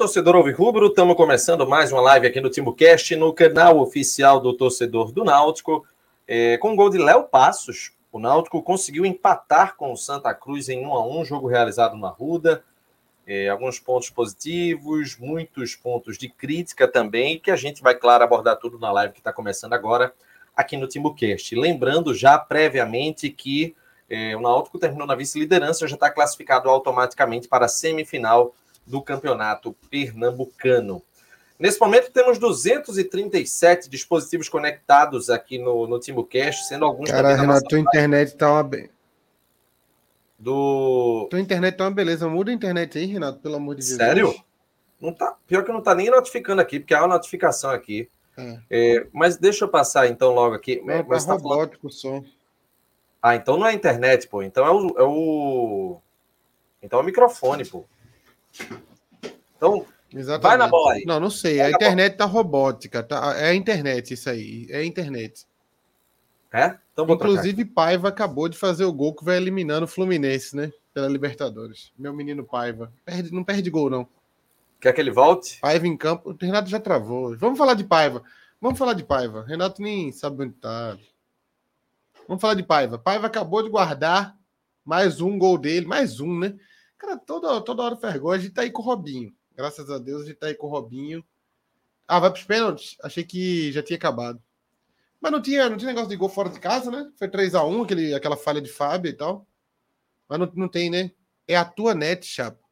Torcedor Alvirrubro, estamos começando mais uma live aqui no TimbuCast, no canal oficial do torcedor do Náutico, é, com o gol de Léo Passos. O Náutico conseguiu empatar com o Santa Cruz em 1 a 1 jogo realizado na Ruda. É, alguns pontos positivos, muitos pontos de crítica também, que a gente vai, claro, abordar tudo na live que está começando agora aqui no TimbuCast. Lembrando já previamente que é, o Náutico terminou na vice-liderança, já está classificado automaticamente para a semifinal do campeonato pernambucano. Nesse momento temos 237 dispositivos conectados aqui no, no TimbuCast, sendo alguns Cara, Renato, tua internet tá uma do Tua internet tá uma beleza. Muda a internet aí, Renato, pelo amor de Deus. Sério? Não tá, pior que não tá nem notificando aqui, porque há uma notificação aqui. É. É, mas deixa eu passar então logo aqui. Não, mas tá, tá robótico o som. Ah, então não é a internet, pô. Então é o, é o... Então é o microfone, pô. Então, Exatamente. vai na bola aí. Não, não sei. Vai a internet tá robótica. Tá... É a internet isso aí. É a internet. É? Então Inclusive, Paiva acabou de fazer o gol que vai eliminando o Fluminense, né? Pela Libertadores. Meu menino Paiva. Perde, não perde gol, não. Quer que ele volte? Paiva em campo. O Renato já travou. Vamos falar de Paiva. Vamos falar de Paiva. Renato nem sabe onde tá. Vamos falar de Paiva. Paiva acabou de guardar mais um gol dele. Mais um, né? Cara, toda, toda hora faz gol. A gente tá aí com o Robinho. Graças a Deus a gente tá aí com o Robinho. Ah, vai pros pênaltis? Achei que já tinha acabado. Mas não tinha, não tinha negócio de gol fora de casa, né? Foi 3 a 1 aquele, aquela falha de Fábio e tal. Mas não, não tem, né? É a tua net, Chapo.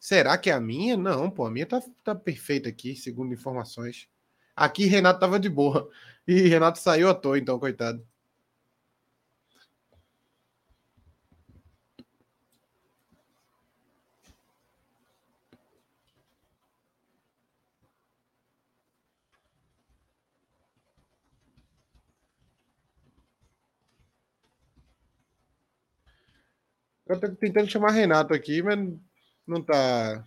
Será que é a minha? Não, pô, a minha tá, tá perfeita aqui, segundo informações. Aqui Renato tava de boa. E Renato saiu à toa, então, coitado. Eu tô tentando chamar Renato aqui, mas não tá.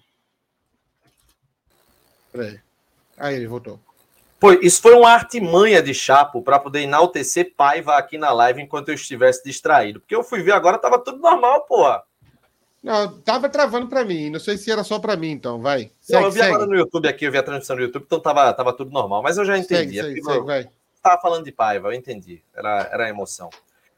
Peraí. Aí ele voltou. Pô, isso foi uma artimanha de Chapo para poder enaltecer Paiva aqui na live enquanto eu estivesse distraído. Porque eu fui ver agora, tava tudo normal, porra. Não, tava travando para mim. Não sei se era só para mim, então. Vai. Segue, não, eu vi segue. agora no YouTube aqui, eu vi a transmissão do YouTube, então tava, tava tudo normal. Mas eu já entendi. Segue, segue, vai. Tava falando de Paiva, eu entendi. Era, era a emoção.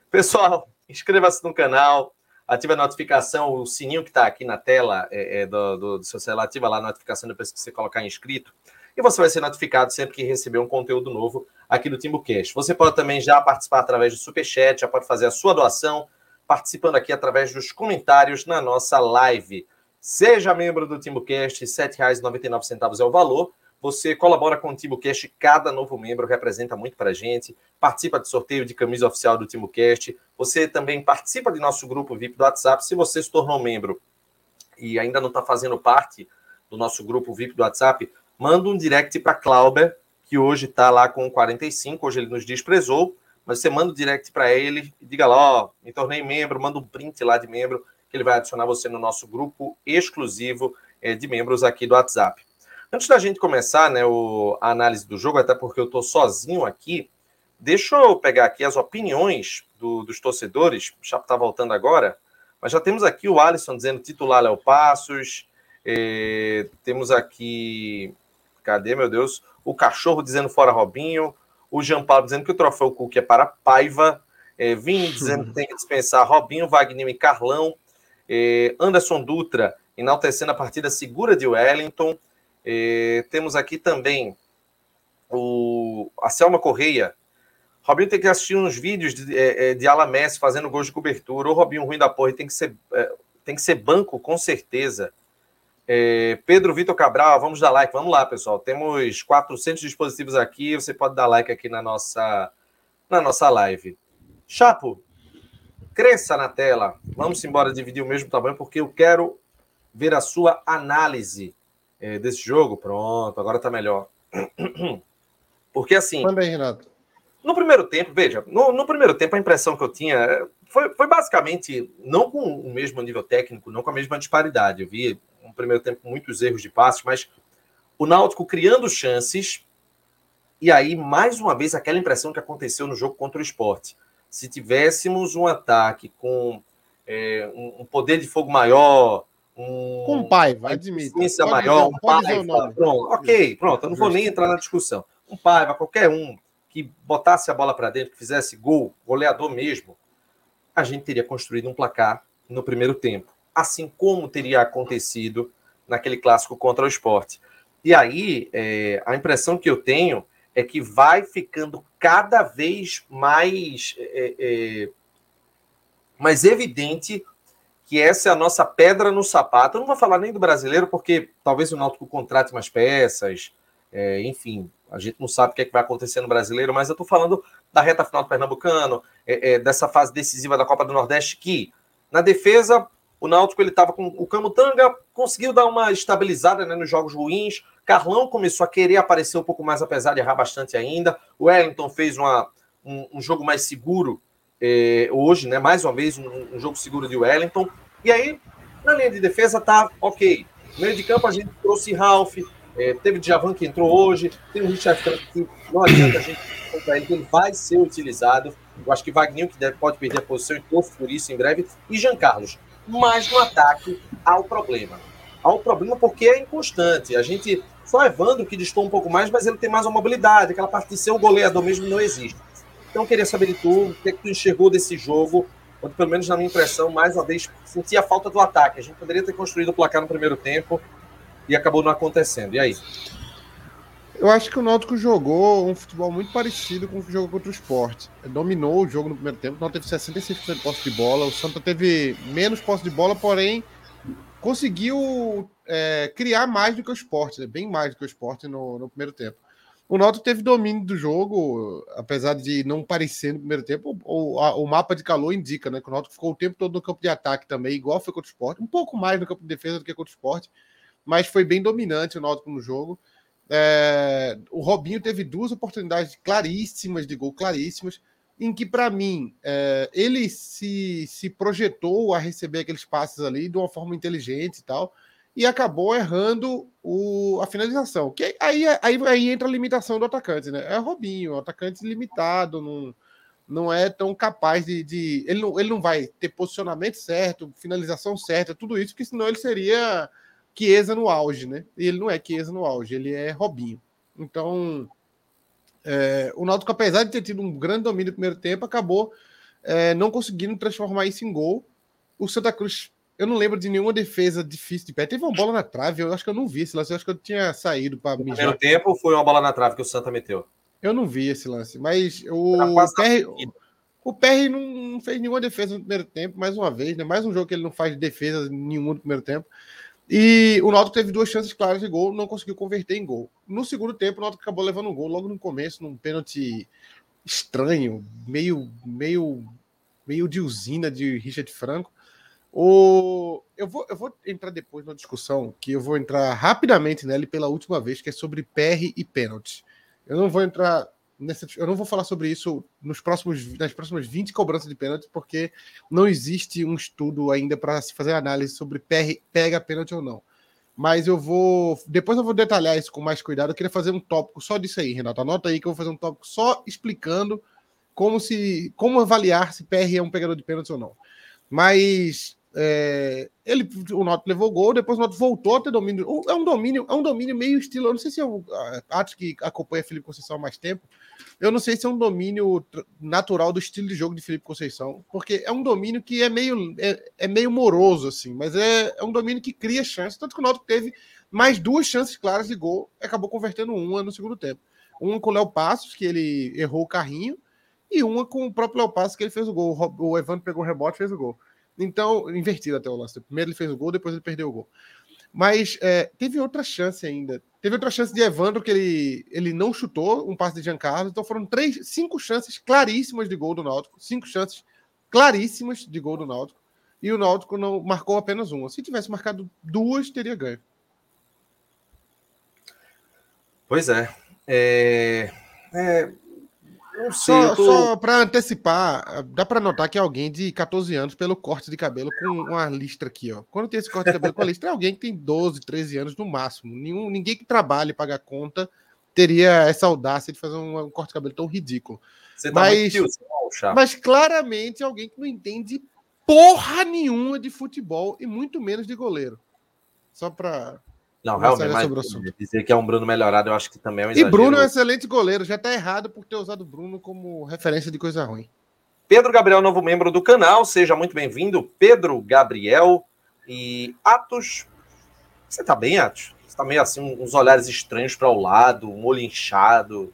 Pessoal, inscreva-se no canal, ativa a notificação, o sininho que está aqui na tela é, é do, do, do, seu celular, ativa lá a notificação depois que você colocar inscrito, e você vai ser notificado sempre que receber um conteúdo novo aqui do TimbuCast. Você pode também já participar através do Superchat, já pode fazer a sua doação, participando aqui através dos comentários na nossa live. Seja membro do TimbuCast, R$ 7,99 é o valor. Você colabora com o TimbuCast, cada novo membro representa muito para a gente. Participa de sorteio de camisa oficial do TimbuCast. Você também participa de nosso grupo VIP do WhatsApp. Se você se tornou membro e ainda não está fazendo parte do nosso grupo VIP do WhatsApp, manda um direct para Clauber, que hoje está lá com 45, hoje ele nos desprezou, mas você manda um direct para ele e diga lá, ó, me tornei membro, manda um print lá de membro, que ele vai adicionar você no nosso grupo exclusivo é, de membros aqui do WhatsApp. Antes da gente começar né, o, a análise do jogo, até porque eu estou sozinho aqui, deixa eu pegar aqui as opiniões do, dos torcedores. O Chapo está voltando agora, mas já temos aqui o Alisson dizendo titular Léo Passos. Eh, temos aqui. Cadê, meu Deus? O cachorro dizendo fora Robinho. O Jean Paulo dizendo que o troféu Cook é para Paiva. Eh, Vini dizendo que tem que dispensar Robinho, Wagner e Carlão. Eh, Anderson Dutra enaltecendo a partida segura de Wellington. E temos aqui também o, a Selma Correia. Robinho tem que assistir uns vídeos de, é, é de Alamés fazendo gols de cobertura. O Robinho ruim da porra tem que ser, é, tem que ser banco, com certeza. É, Pedro Vitor Cabral, vamos dar like. Vamos lá, pessoal. Temos 400 dispositivos aqui. Você pode dar like aqui na nossa, na nossa live. Chapo, cresça na tela. Vamos embora dividir o mesmo tamanho, porque eu quero ver a sua análise é, desse jogo, pronto, agora tá melhor. Porque assim. Manda aí, Renato. No primeiro tempo, veja, no, no, primeiro tempo a impressão que eu tinha foi, foi basicamente, não com o mesmo nível técnico, não com a mesma disparidade. Eu vi um primeiro tempo com muitos erros de passes, mas o Náutico criando chances, e aí, mais uma vez, aquela impressão que aconteceu no jogo contra o esporte. Se tivéssemos um ataque com é, um poder de fogo maior, um, com Paiva, admito. maior, um Paiva, pronto, ok, pronto, eu não vou nem entrar na discussão. Um Paiva, qualquer um que botasse a bola para dentro, que fizesse gol, goleador mesmo, a gente teria construído um placar no primeiro tempo, assim como teria acontecido naquele clássico contra o esporte. E aí, é, a impressão que eu tenho é que vai ficando cada vez mais, é, é, mais evidente que essa é a nossa pedra no sapato. Eu não vou falar nem do brasileiro, porque talvez o Náutico contrate mais peças, é, enfim, a gente não sabe o que, é que vai acontecer no brasileiro, mas eu estou falando da reta final do Pernambucano, é, é, dessa fase decisiva da Copa do Nordeste, que na defesa o Náutico ele estava com o Camutanga, conseguiu dar uma estabilizada né, nos jogos ruins. Carlão começou a querer aparecer um pouco mais, apesar de errar bastante ainda. O Wellington fez uma, um, um jogo mais seguro é, hoje, né? Mais uma vez, um, um, jogo seguro de Wellington. E aí, na linha de defesa, tá ok. No meio de campo, a gente trouxe Ralph, é, teve Djavan que entrou hoje, tem o Richard que não adianta a gente contar ele, ele vai ser utilizado. Eu acho que Wagner que deve, pode perder a posição e torço por isso em breve. E Jean Carlos. Mas no ataque há o problema. Há um problema porque é inconstante. A gente. Só Evandro que distou um pouco mais, mas ele tem mais uma mobilidade. Aquela parte de ser o goleador mesmo não existe. Então, eu queria saber de tu, o que, é que tu enxergou desse jogo, onde, pelo menos na minha impressão, mais uma vez, senti a falta do ataque. A gente poderia ter construído o placar no primeiro tempo e acabou não acontecendo. E aí? Eu acho que o Náutico jogou um futebol muito parecido com o que jogou contra o Sport. Dominou o jogo no primeiro tempo, Náutico teve 66% de posse de bola, o Santa teve menos posse de bola, porém conseguiu é, criar mais do que o Sport, né? bem mais do que o Sport no, no primeiro tempo. O Náutico teve domínio do jogo, apesar de não parecer no primeiro tempo. O, o mapa de calor indica, né? Que o Náutico ficou o tempo todo no campo de ataque também, igual foi contra o Sport. Um pouco mais no campo de defesa do que contra o Sport, mas foi bem dominante o Náutico no jogo. É, o Robinho teve duas oportunidades claríssimas de gol, claríssimas, em que, para mim, é, ele se, se projetou a receber aqueles passes ali de uma forma inteligente e tal e acabou errando o, a finalização. Que aí, aí, aí entra a limitação do atacante, né? É Robinho, atacante limitado, não, não é tão capaz de. de ele, não, ele não vai ter posicionamento certo, finalização certa, tudo isso, porque senão ele seria Chiesa no auge, né? E ele não é Chiesa no auge, ele é Robinho. Então, é, o Náutico, apesar de ter tido um grande domínio no primeiro tempo, acabou é, não conseguindo transformar isso em gol. O Santa Cruz eu não lembro de nenhuma defesa difícil de pé. Teve uma bola na trave, eu acho que eu não vi esse lance. Eu acho que eu tinha saído para mijar. No primeiro tempo foi uma bola na trave que o Santa meteu. Eu não vi esse lance, mas o PR, o PR não fez nenhuma defesa no primeiro tempo, mais uma vez, né? Mais um jogo que ele não faz defesa nenhuma no primeiro tempo. E o Náutico teve duas chances claras de gol, não conseguiu converter em gol. No segundo tempo, o Náutico acabou levando um gol logo no começo, num pênalti estranho, meio meio meio de usina de Richard Franco. O... Eu, vou, eu vou entrar depois na discussão, que eu vou entrar rapidamente nele pela última vez, que é sobre PR e pênalti. Eu não vou entrar nessa. Eu não vou falar sobre isso nos próximos, nas próximas 20 cobranças de pênalti, porque não existe um estudo ainda para se fazer análise sobre PR, pega pênalti ou não. Mas eu vou. Depois eu vou detalhar isso com mais cuidado. Eu queria fazer um tópico só disso aí, Renato. Anota aí que eu vou fazer um tópico só explicando como se. como avaliar se PR é um pegador de pênalti ou não. Mas é, ele, o Náutico levou gol, depois o Náutico voltou a ter domínio. É um domínio, é um domínio meio estilo. Eu não sei se eu acho que acompanha Felipe Conceição há mais tempo. Eu não sei se é um domínio natural do estilo de jogo de Felipe Conceição, porque é um domínio que é meio, é, é meio moroso, assim, mas é, é um domínio que cria chances. Tanto que o Náutico teve mais duas chances claras de gol, acabou convertendo uma no segundo tempo. Uma com o Léo Passos, que ele errou o carrinho, e uma com o próprio Léo Passos, que ele fez o gol. O Evandro pegou o rebote e fez o gol. Então, invertido até o lance. Primeiro ele fez o gol, depois ele perdeu o gol. Mas é, teve outra chance ainda. Teve outra chance de Evandro que ele, ele não chutou, um passe de Giancarlo. Então foram três, cinco chances claríssimas de gol do Náutico. Cinco chances claríssimas de gol do Náutico. E o Náutico não marcou apenas uma. Se tivesse marcado duas, teria ganho. Pois é. é... é só, tô... só para antecipar, dá para notar que é alguém de 14 anos pelo corte de cabelo com uma listra aqui, ó. Quando tem esse corte de cabelo com a listra, é alguém que tem 12, 13 anos no máximo. Nenhum, ninguém que trabalhe e paga conta teria essa audácia de fazer um, um corte de cabelo tão ridículo. Tá mas, mas claramente alguém que não entende porra nenhuma de futebol e muito menos de goleiro. Só para não, realmente, mas dizer que é um Bruno melhorado, eu acho que também é um exagero. E Bruno é um excelente goleiro, já está errado por ter usado o Bruno como referência de coisa ruim. Pedro Gabriel, novo membro do canal, seja muito bem-vindo. Pedro Gabriel e Atos. Você tá bem, Atos? Você tá meio assim, uns olhares estranhos para o lado, um olho inchado.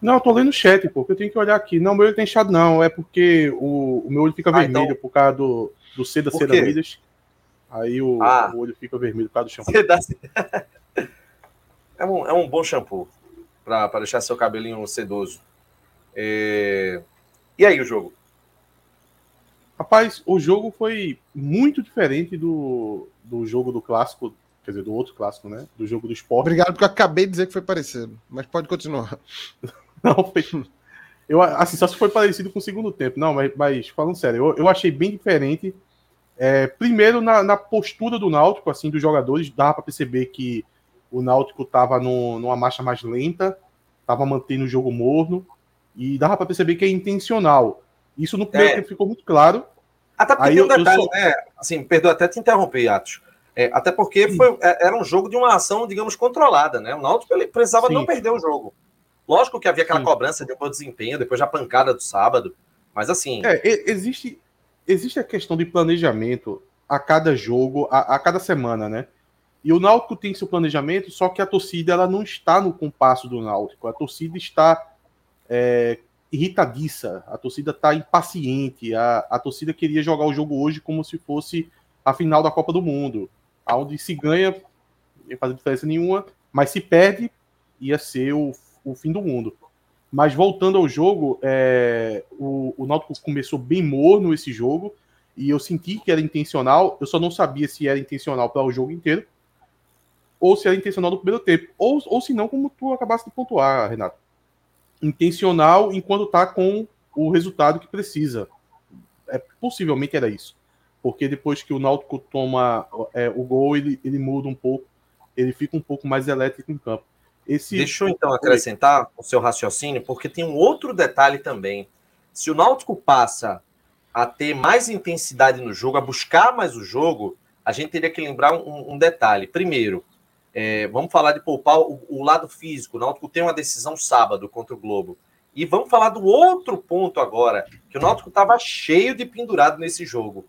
Não, eu tô lendo o chat, porque eu tenho que olhar aqui. Não, meu olho tá inchado, não. É porque o, o meu olho fica ah, vermelho então... por causa do, do C da ceramidas. Aí o, ah. o, olho fica vermelho por causa do shampoo. é, um, é um bom shampoo para deixar seu cabelinho sedoso. É... E aí o jogo? Rapaz, o jogo foi muito diferente do, do jogo do clássico, quer dizer, do outro clássico, né? Do jogo do esporte. Obrigado, porque eu acabei de dizer que foi parecido, mas pode continuar. Não, foi. Eu, assim, só se foi parecido com o segundo tempo. Não, mas, mas falando sério, eu, eu achei bem diferente é, primeiro, na, na, postura do Náutico, assim, dos jogadores, dava para perceber que o Náutico estava numa marcha mais lenta, estava mantendo o jogo morno, e dava para perceber que é intencional. Isso no primeiro é. tempo ficou muito claro. Até porque Aí tem um detalhe, sou... né? Assim, perdoa até te interromper, Atos. É, até porque foi, é, era um jogo de uma ação, digamos, controlada, né? O Náutico ele precisava Sim. não perder o jogo. Lógico que havia aquela Sim. cobrança de um bom desempenho depois da pancada do sábado, mas assim. É, existe, existe a questão de planejamento a cada jogo, a, a, cada semana, né? E o Náutico tem seu planejamento, só que a torcida ela não está no compasso do Náutico. A torcida está é, irritadiça, a torcida está impaciente, a, a torcida queria jogar o jogo hoje como se fosse a final da Copa do Mundo, onde se ganha, não ia fazer diferença nenhuma, mas se perde, ia ser o, o fim do mundo. Mas voltando ao jogo, é, o, o Náutico começou bem morno esse jogo e eu senti que era intencional. Eu só não sabia se era intencional para o jogo inteiro ou se era intencional no primeiro tempo. Ou, ou se não, como tu acabaste de pontuar, Renato. Intencional enquanto tá com o resultado que precisa. É, possivelmente era isso. Porque depois que o Náutico toma é, o gol, ele, ele muda um pouco. Ele fica um pouco mais elétrico em campo. Esse... Deixa eu então acrescentar o seu raciocínio, porque tem um outro detalhe também. Se o Náutico passa a ter mais intensidade no jogo, a buscar mais o jogo, a gente teria que lembrar um, um detalhe. Primeiro, é, vamos falar de poupar o, o, lado físico. O Náutico tem uma decisão sábado contra o Globo. E vamos falar do outro ponto agora, que o Náutico estava cheio de pendurado nesse jogo.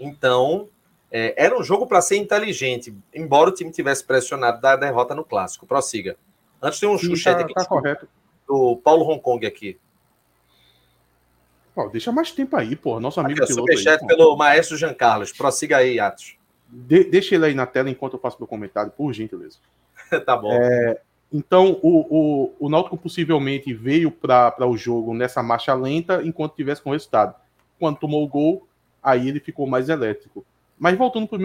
Então, é, era um jogo para ser inteligente, embora o time tivesse pressionado da derrota no clássico. Prossiga. Antes tem um Sim, chat tá, aqui tá correto. do Paulo Hong Kong aqui. Pô, deixa mais tempo aí, pô. Nosso amigo aqui, piloto. Superchat pelo maestro Jean Carlos. Prossiga aí, Atos. De, deixa ele aí na tela enquanto eu faço meu comentário, por gentileza. tá bom. É, então, o, o, o Náutico possivelmente veio para o jogo nessa marcha lenta enquanto tivesse com resultado. Quando tomou o gol, aí ele ficou mais elétrico. Mas voltando para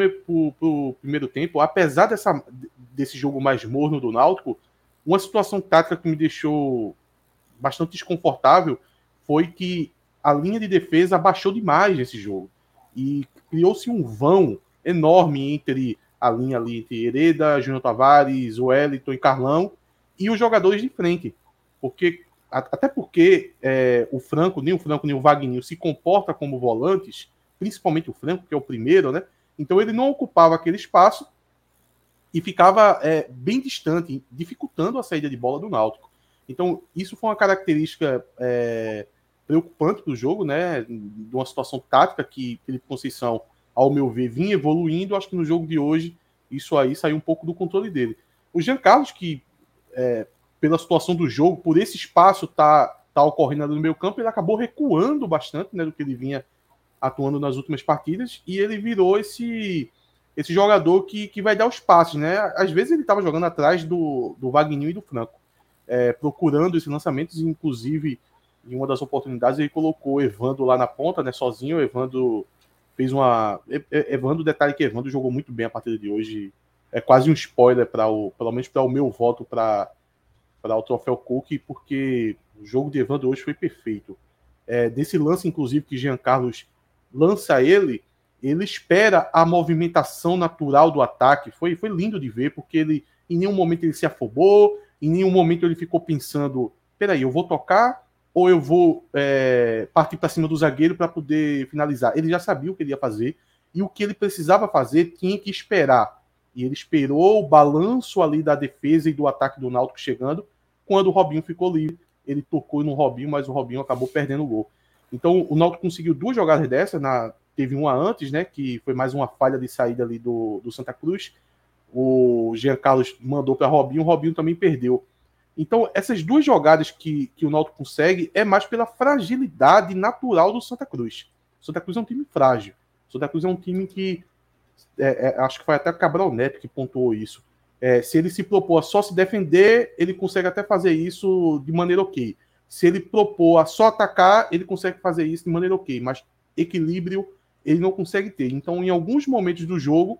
o primeiro tempo, apesar dessa, desse jogo mais morno do Náutico, uma situação tática que me deixou bastante desconfortável foi que a linha de defesa abaixou demais nesse jogo. E criou-se um vão enorme entre a linha ali entre Hereda, Júnior Tavares, Wellington e Carlão e os jogadores de frente. Porque, até porque é, o Franco, nem o Franco, nem o Wagner se comporta como volantes, principalmente o Franco, que é o primeiro, né? Então ele não ocupava aquele espaço e ficava é, bem distante, dificultando a saída de bola do Náutico. Então, isso foi uma característica é, preocupante do jogo, né? De uma situação tática que Felipe Conceição, ao meu ver, vinha evoluindo. Acho que no jogo de hoje, isso aí saiu um pouco do controle dele. O Jean Carlos, que é, pela situação do jogo, por esse espaço tá, tá ocorrendo no meio campo, ele acabou recuando bastante né, do que ele vinha atuando nas últimas partidas e ele virou esse esse jogador que, que vai dar os passos, né? Às vezes ele estava jogando atrás do, do Wagner e do Franco, é, procurando esses lançamentos, inclusive em uma das oportunidades ele colocou Evandro lá na ponta, né? Sozinho, Evandro fez uma. Evandro, detalhe que Evandro jogou muito bem a partida de hoje. É quase um spoiler para o, pelo menos para o meu voto para para o troféu Cook, porque o jogo de Evandro hoje foi perfeito. É, desse lance, inclusive, que Jean Carlos lança ele, ele espera a movimentação natural do ataque. Foi, foi lindo de ver, porque ele em nenhum momento ele se afobou, em nenhum momento ele ficou pensando: peraí, eu vou tocar ou eu vou é, partir para cima do zagueiro para poder finalizar. Ele já sabia o que ele ia fazer e o que ele precisava fazer tinha que esperar E ele esperou o balanço ali da defesa e do ataque do Náutico chegando. Quando o Robinho ficou livre, ele tocou no Robinho, mas o Robinho acabou perdendo o gol. Então o Náutico conseguiu duas jogadas dessas, na, teve uma antes, né, que foi mais uma falha de saída ali do, do Santa Cruz. O Jean Carlos mandou para Robinho, o Robinho também perdeu. Então, essas duas jogadas que, que o Náutico consegue é mais pela fragilidade natural do Santa Cruz. O Santa Cruz é um time frágil. O Santa Cruz é um time que. É, é, acho que foi até Cabral Neto que pontuou isso. É, se ele se propor a só se defender, ele consegue até fazer isso de maneira ok. Se ele propor a só atacar, ele consegue fazer isso de maneira ok. Mas equilíbrio ele não consegue ter. Então, em alguns momentos do jogo,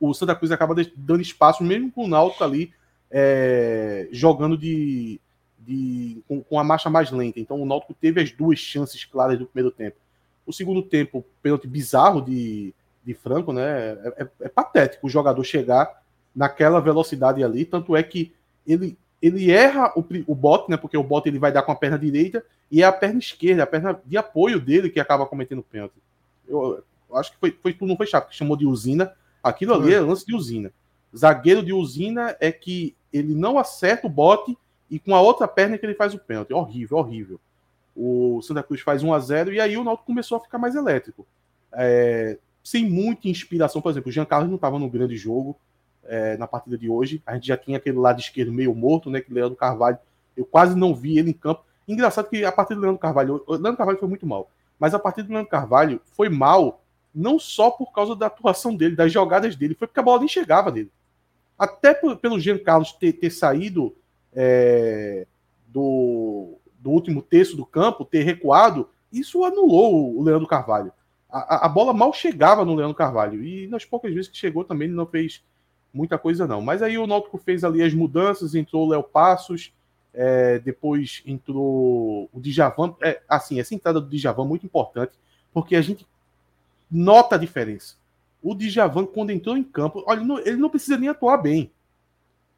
o Santa Cruz acaba dando espaço, mesmo com o Náutico ali é, jogando de, de com, com, a marcha mais lenta. Então o Náutico teve as duas chances claras do primeiro tempo. O segundo tempo, pênalti bizarro de, de Franco, né? É, é, é, patético o jogador chegar naquela velocidade ali. Tanto é que ele, ele erra o, o bote, né? Porque o bote ele vai dar com a perna direita e é a perna esquerda, a perna de apoio dele que acaba cometendo pênalti. Eu, eu acho que foi, foi, não foi chato, que chamou de usina. Aquilo ali é lance de usina. Zagueiro de usina é que ele não acerta o bote e com a outra perna que ele faz o pênalti. Horrível, horrível. O Santa Cruz faz 1 a 0 e aí o Náutico começou a ficar mais elétrico. É, sem muita inspiração, por exemplo, o Jean Carlos não estava no grande jogo é, na partida de hoje. A gente já tinha aquele lado esquerdo meio morto, né? Que Leandro Carvalho, eu quase não vi ele em campo. Engraçado que a partida do Leandro Carvalho, o Leandro Carvalho foi muito mal, mas a partida do Leandro Carvalho foi mal não só por causa da atuação dele, das jogadas dele, foi porque a bola nem chegava dele até pelo Jean Carlos ter, ter saído é, do, do último terço do campo, ter recuado, isso anulou o Leandro Carvalho. A, a, bola mal chegava no Leandro Carvalho. E nas poucas vezes que chegou também ele não fez muita coisa, não. Mas aí o Náutico fez ali as mudanças, entrou o Léo Passos, é, depois entrou o Djavan. É, assim, essa entrada do Djavan é muito importante, porque a gente nota a diferença o Djavan, quando entrou em campo, olha, ele não precisa nem atuar bem.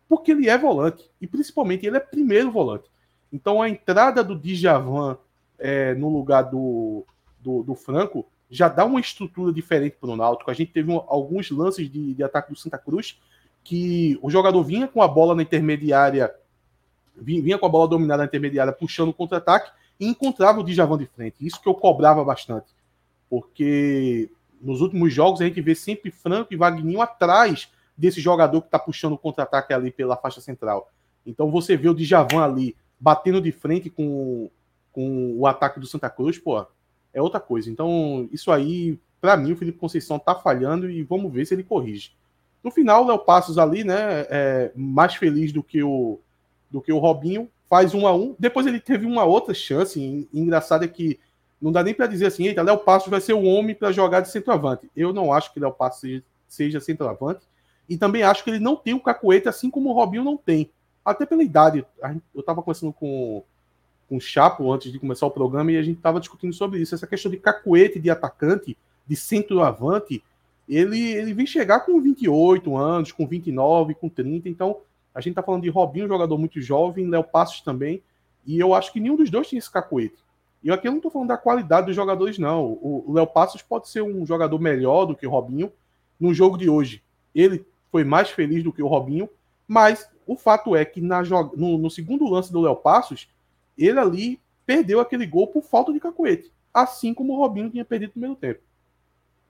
Porque ele é volante. E principalmente ele é primeiro volante. Então a entrada do Djavan é, no lugar do, do, do, Franco já dá uma estrutura diferente para o Náutico. A gente teve um, alguns lances de, de ataque do Santa Cruz que o jogador vinha com a bola na intermediária, vinha, com a bola dominada na intermediária, puxando o contra-ataque e encontrava o Djavan de frente. Isso que eu cobrava bastante. Porque nos últimos jogos a gente vê sempre Franco e Wagninho atrás desse jogador que está puxando o contra-ataque ali pela faixa central. Então você vê o Djavan ali batendo de frente com, com o ataque do Santa Cruz, pô, é outra coisa. Então, isso aí, para mim, o Felipe Conceição tá falhando e vamos ver se ele corrige. No final, o Léo Passos ali, né, é mais feliz do que o do que o Robinho, faz um a um. Depois ele teve uma outra chance. engraçado é que não dá nem para dizer assim, eita, Léo Passos vai ser o homem para jogar de centroavante. Eu não acho que Léo Passos seja, seja centroavante. E também acho que ele não tem o cacuete, assim como o Robinho não tem. Até pela idade. Eu estava conversando com, com o Chapo antes de começar o programa e a gente estava discutindo sobre isso. Essa questão de cacuete de atacante, de centroavante, ele, ele vem chegar com 28 anos, com 29, com 30. Então, a gente está falando de Robinho, jogador muito jovem, Léo Passos também. E eu acho que nenhum dos dois tinha esse cacuete. E aqui eu não estou falando da qualidade dos jogadores, não. O Léo Passos pode ser um jogador melhor do que o Robinho no jogo de hoje. Ele foi mais feliz do que o Robinho, mas o fato é que na, no, no segundo lance do Léo Passos, ele ali perdeu aquele gol por falta de cacuete, assim como o Robinho tinha perdido no primeiro tempo.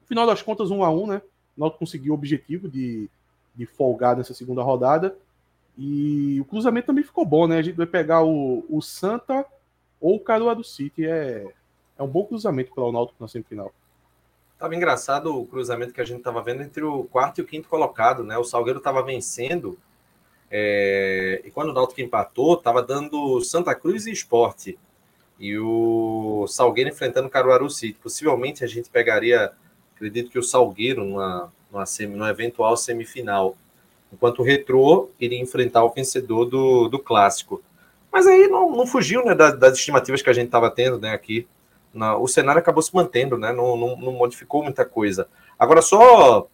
No final das contas, um a um, né? O Náutico conseguiu o objetivo de, de folgar nessa segunda rodada. E o cruzamento também ficou bom, né? A gente vai pegar o, o Santa ou o Caruaru City é, é um bom cruzamento para o Náutico na semifinal. Tava engraçado o cruzamento que a gente estava vendo entre o quarto e o quinto colocado, né? O Salgueiro estava vencendo é... e quando o Náutico empatou, estava dando Santa Cruz e Esporte e o Salgueiro enfrentando o Caruaru City. Possivelmente a gente pegaria, acredito que o Salgueiro numa, numa, numa eventual semifinal, enquanto o Retrô iria enfrentar o vencedor do, do clássico. Mas aí não, não fugiu né, das, das, estimativas que a gente estava tendo né, aqui. Na, o cenário acabou se mantendo, né, não, não, não modificou muita coisa. Agora, só,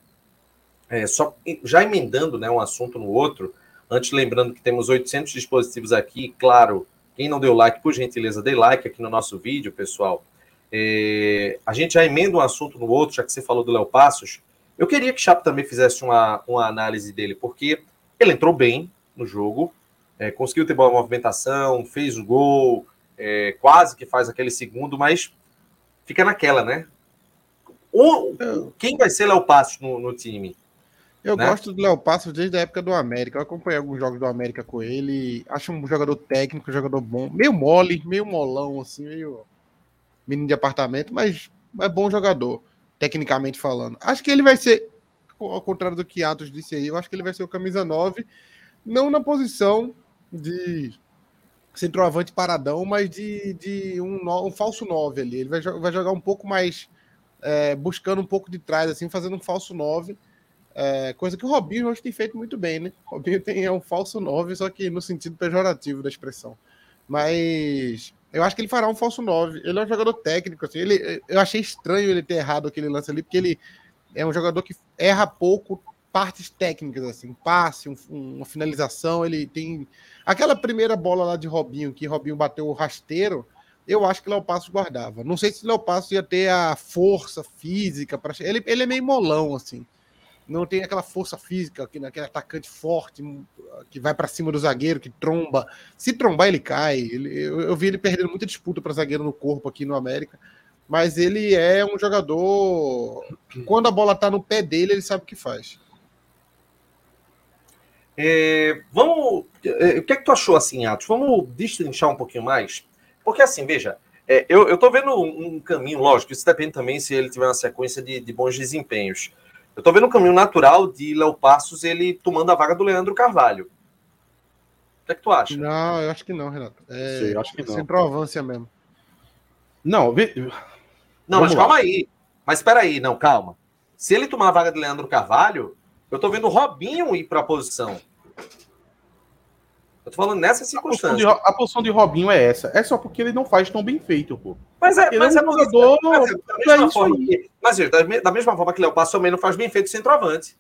é, só já emendando né, um assunto no outro, antes lembrando que temos 800 dispositivos aqui, claro, quem não deu like, por gentileza, dê like aqui no nosso vídeo, pessoal. É, a gente já emenda um assunto no outro, já que você falou do Léo Passos, Eu queria que Chapo também fizesse uma, uma análise dele, porque ele entrou bem no jogo, é, conseguiu ter boa movimentação, fez o gol, é, quase que faz aquele segundo, mas fica naquela, né? Quem vai ser Léo Passos no, no time? Eu né? gosto do Léo Passos desde a época do América. Eu acompanhei alguns jogos do América com ele. Acho um jogador técnico, um jogador bom. Meio mole, meio molão, assim, meio menino de apartamento, mas é bom jogador, tecnicamente falando. Acho que ele vai ser, ao contrário do que Atos disse aí, eu acho que ele vai ser o camisa 9, não na posição de centroavante paradão, mas de, de um, um falso 9 ali. Ele vai, vai jogar um pouco mais, é, buscando um pouco de trás, assim, fazendo um falso 9 é, coisa que o Robinho hoje tem feito muito bem, né? O Robinho tem é um falso 9, só que no sentido pejorativo da expressão. Mas eu acho que ele fará um falso 9. Ele é um jogador técnico, assim. Ele, eu achei estranho ele ter errado aquele lance ali, porque ele é um jogador que erra pouco partes técnicas, assim, passe, um, uma finalização. Ele tem. Aquela primeira bola lá de Robinho, que Robinho bateu o rasteiro, eu acho que Léo Passos guardava. Não sei se Léo Passos ia ter a força física para. Ele, ele é meio molão, assim não tem aquela força física, aquele, aquele atacante forte que vai para cima do zagueiro, que tromba. Se trombar, ele cai. Ele, eu, eu, vi ele perdendo muita disputa para zagueiro no corpo aqui no América. Mas ele é um jogador. Quando a bola está no pé dele, ele sabe o que faz. É, vamos. É, o que é que tu achou assim, Atos? Vamos destrinchar um pouquinho mais? Porque assim, veja, é, eu, eu tô vendo um, um, caminho, lógico, isso depende também se ele tiver uma sequência de, de bons desempenhos. Eu tô vendo um caminho natural de Léo Passos ele tomando a vaga do Leandro Carvalho. O que é que tu acha? Não, eu acho que não, Renato. É, Sei, eu acho que não. Centroavância mesmo. Não, vi... não, Vamos mas lá. calma aí. Mas espera aí, não, calma. Se ele tomar a vaga de Leandro Carvalho, eu tô vendo o Robinho ir para a posição. Eu tô falando nessa circunstância. A posição, de, a posição de Robinho é essa. É só porque ele não faz tão bem feito, pô. Mas é, mas é, um jogador. Mas, é, da, mesma é forma que, mas da, da, mesma forma que Léo Passo também não faz bem feito centroavante.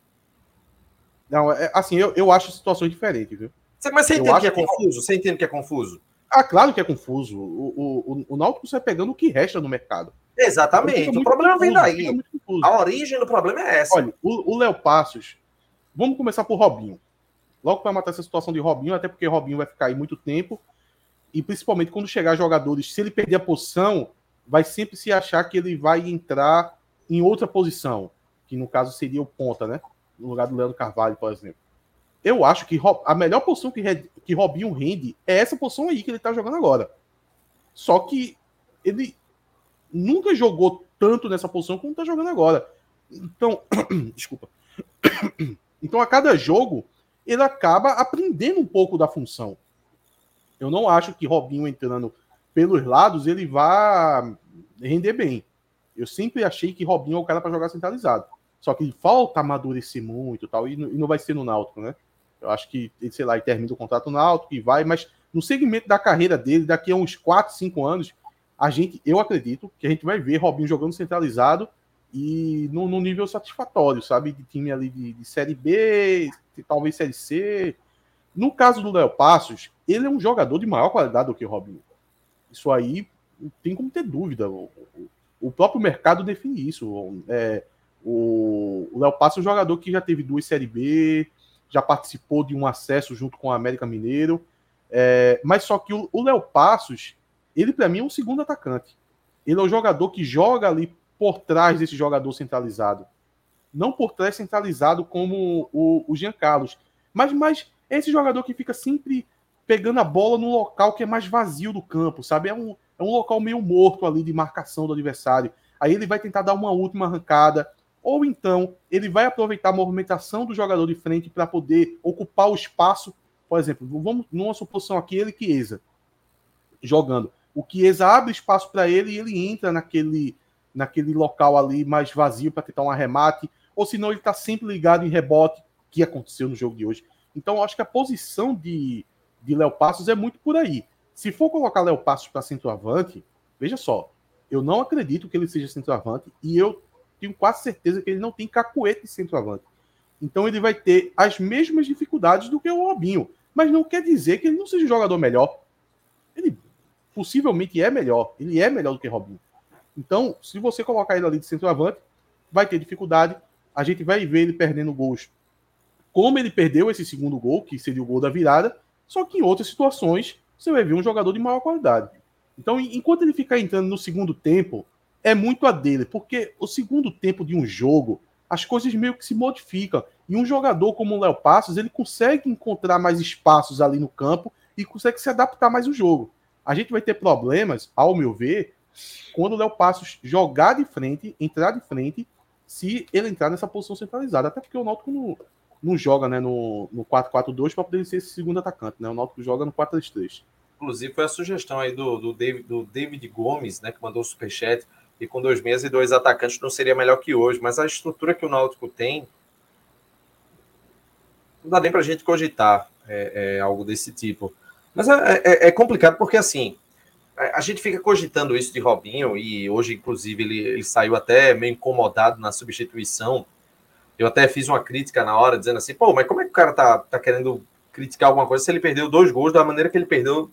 Não, é, assim, eu, eu acho situações diferentes, viu? Mas você entende que é confuso? Você entende que é confuso? Ah, claro que é confuso. O, o, o, o Náutico sai pegando o que resta no mercado. Exatamente. O problema confuso, vem daí. A origem do problema é essa. Olha, o Léo Passos. Vamos começar por Robinho. Logo para matar essa situação de Robinho, até porque Robinho vai ficar aí muito tempo. E principalmente quando chegar jogadores, se ele perder a posição, vai sempre se achar que ele vai entrar em outra posição, que no caso seria o ponta, né? No lugar do Leandro Carvalho, por exemplo. Eu acho que a melhor posição que, que Robinho rende é essa posição aí que ele tá jogando agora. Só que ele nunca jogou tanto nessa posição como tá jogando agora. Então, desculpa. Então, a cada jogo, ele acaba aprendendo um pouco da função. Eu não acho que Robinho entrando pelos lados ele vá render bem. Eu sempre achei que Robinho é o cara para jogar centralizado. Só que falta amadurecer muito tal, e não vai ser no Náutico, né? Eu acho que, sei lá, ele termina o contrato no Náutico e vai, mas no segmento da carreira dele, daqui a uns 4, 5 anos, a gente, eu acredito que a gente vai ver Robinho jogando centralizado e no nível satisfatório, sabe? De time ali de, de Série B, talvez Série C. No caso do Léo Passos, ele é um jogador de maior qualidade do que o Robinho. Isso aí não tem como ter dúvida. O, próprio mercado define isso. É, o Léo Passos é um jogador que já teve duas Série B, já participou de um acesso junto com o América Mineiro. É, mas só que o Léo Passos, ele para mim é um segundo atacante. Ele é um jogador que joga ali por trás desse jogador centralizado. Não por trás centralizado como o, o Jean Carlos, mas, mas esse jogador que fica sempre pegando a bola no local que é mais vazio do campo, sabe? É um, é um local meio morto ali de marcação do adversário. Aí ele vai tentar dar uma última arrancada, ou então ele vai aproveitar a movimentação do jogador de frente para poder ocupar o espaço. Por exemplo, vamos numa suposição aqui, ele Chiesa jogando. O Chiesa abre espaço para ele e ele entra naquele naquele local ali mais vazio para tentar um arremate, ou senão ele está sempre ligado em rebote, que aconteceu no jogo de hoje. Então, eu acho que a posição de, de Léo Passos é muito por aí. Se for colocar Léo Passos para centroavante, veja só, eu não acredito que ele seja centroavante e eu tenho quase certeza que ele não tem cacuete de centroavante. Então ele vai ter as mesmas dificuldades do que o Robinho, mas não quer dizer que ele não seja um jogador melhor. Ele possivelmente é melhor, ele é melhor do que Robinho. Então, se você colocar ele ali de centroavante, vai ter dificuldade. A gente vai ver ele perdendo gols. Como ele perdeu esse segundo gol, que seria o gol da virada, só que em outras situações você vai ver um jogador de maior qualidade. Então, enquanto ele ficar entrando no segundo tempo, é muito a dele, porque o segundo tempo de um jogo, as coisas meio que se modificam. E um jogador como o Léo Passos, ele consegue encontrar mais espaços ali no campo e consegue se adaptar mais ao jogo. A gente vai ter problemas, ao meu ver, quando o Léo Passos jogar de frente, entrar de frente, se ele entrar nessa posição centralizada. Até porque o Náutico não, não joga né, no, no 4-4-2 para poder ser esse segundo atacante. Né? O Náutico joga no 4-3-3. Inclusive, foi a sugestão aí do, do, David, do David Gomes, né, que mandou o superchat, e com dois meses e dois atacantes não seria melhor que hoje. Mas a estrutura que o Náutico tem, não dá nem para a gente cogitar é, é, algo desse tipo. Mas é, é, é complicado porque, assim, a gente fica cogitando isso de Robinho, e hoje, inclusive, ele, ele saiu até meio incomodado na substituição. Eu até fiz uma crítica na hora, dizendo assim, pô, mas como é que o cara tá, tá querendo criticar alguma coisa se ele perdeu dois gols da maneira que ele perdeu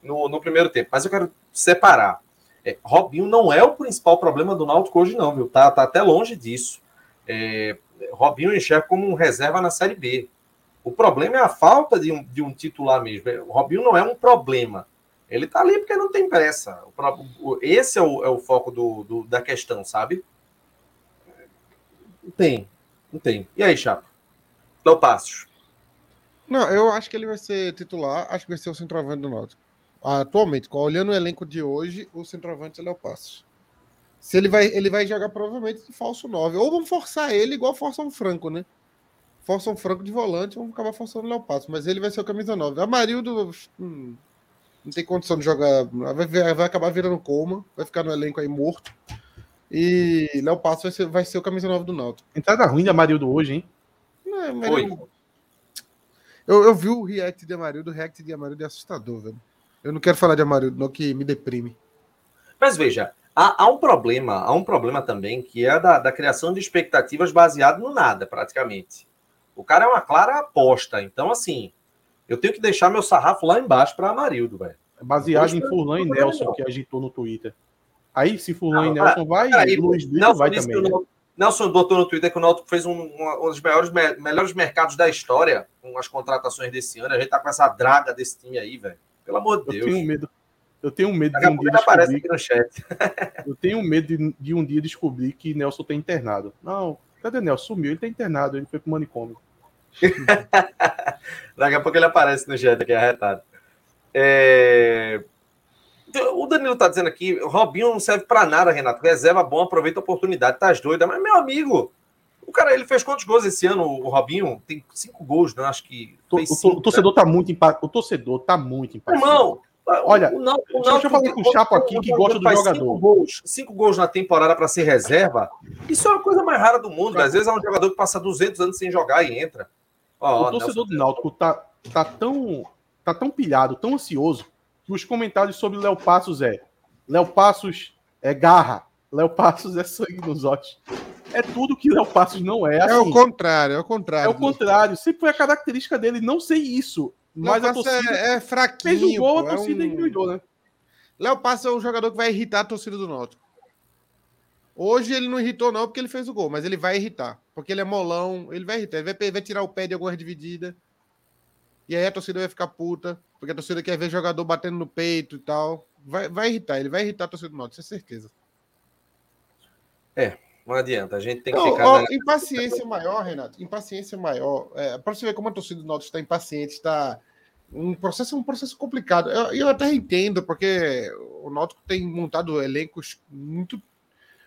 no, no primeiro tempo? Mas eu quero separar. É, Robinho não é o principal problema do Náutico hoje, não, viu? Tá, tá até longe disso. É, Robinho enxerga como um reserva na Série B. O problema é a falta de um, de um titular mesmo. O Robinho não é um problema. Ele tá ali porque não tem pressa. Esse é o, é o foco do, do, da questão, sabe? Não tem. Não tem. E aí, Chapa? Léo Passos. Não, eu acho que ele vai ser titular. Acho que vai ser o centroavante do Náutico. Atualmente, olhando o elenco de hoje, o centroavante é Léo Passos. Se ele vai, ele vai jogar provavelmente de falso 9. Ou vamos forçar ele igual forçam um Franco, né? Forçam um Franco de volante, vamos acabar forçando o Léo Passos. Mas ele vai ser o camisa 9. Amarildo. Hum, não tem condição de jogar. Vai, vai acabar virando coma, vai ficar no elenco aí morto. E Léo Passo vai ser, vai ser o camisa nova do Náutico. Entrada ruim de Amarildo hoje, hein? Não, é, eu, eu vi o react de Amarildo, o react de Amarildo é assustador, velho. Eu não quero falar de Amarildo, não, que me deprime. Mas veja, há, há um problema, há um problema também, que é da, da criação de expectativas baseado no nada, praticamente. O cara é uma clara aposta. Então, assim, eu tenho que deixar meu sarrafo lá embaixo para Amarildo, velho. É baseado em Furlan e Nelson, que agitou no Twitter. Aí, se Furlan e Nelson vai, aí, Luiz Brito vai também. Né? Nelson botou no Twitter que o Náutico fez um, um, dos maiores, melhores mercados da história com as contratações desse ano. A gente tá com essa draga desse time aí, velho. Pelo amor de Deus. Eu tenho medo. Eu tenho medo de um dia descobrir. Aqui no chat. eu tenho medo de, de, um dia descobrir que Nelson tá internado. Não, cadê Nelson? Sumiu, ele tá internado, ele foi pro manicômio. Daqui a pouco ele aparece no chat aqui arretado. É... O Danilo tá dizendo aqui, Robinho não serve para nada, Renato. Reserva bom, aproveita a oportunidade, tá doida. Mas, meu amigo, o cara, ele fez quantos gols esse ano, o Robinho? Tem cinco gols, né? Acho que. O, cinco, o, torcedor né? tá muito empate. O torcedor tá muito empate. Irmão, Olha, o, não, o deixa eu falar com o Chapo aqui que gosta do jogador. Cinco gols, cinco gols na temporada para ser reserva. Isso é uma coisa mais rara do mundo. Às vezes é um jogador que passa 200 anos sem jogar e entra. Oh, o torcedor do Náutico tá, tá, tão, tá tão pilhado, tão ansioso, que os comentários sobre Léo Passos é Léo Passos é garra, Léo Passos é sangue nos olhos. É tudo que Léo Passos não é. Assim. É o assim. contrário, é o contrário. É o contrário. Sempre foi a característica dele não ser isso. Mas a torcida é, é fraquinho. Fez um gol, a torcida é um... ignorou, né? Léo Passos é um jogador que vai irritar a torcida do Náutico. Hoje ele não irritou, não, porque ele fez o gol, mas ele vai irritar. Porque ele é molão, ele vai irritar, ele vai, vai tirar o pé de alguma dividida. E aí a torcida vai ficar puta, porque a torcida quer ver jogador batendo no peito e tal. Vai, vai irritar, ele vai irritar a torcida do Náutico, isso é certeza. É, não adianta, a gente tem que não, ficar. Ó, na... Impaciência maior, Renato, impaciência maior. É, para você ver como a torcida do Náutico está impaciente, está um processo um processo complicado. Eu, eu até entendo, porque o Náutico tem montado elencos muito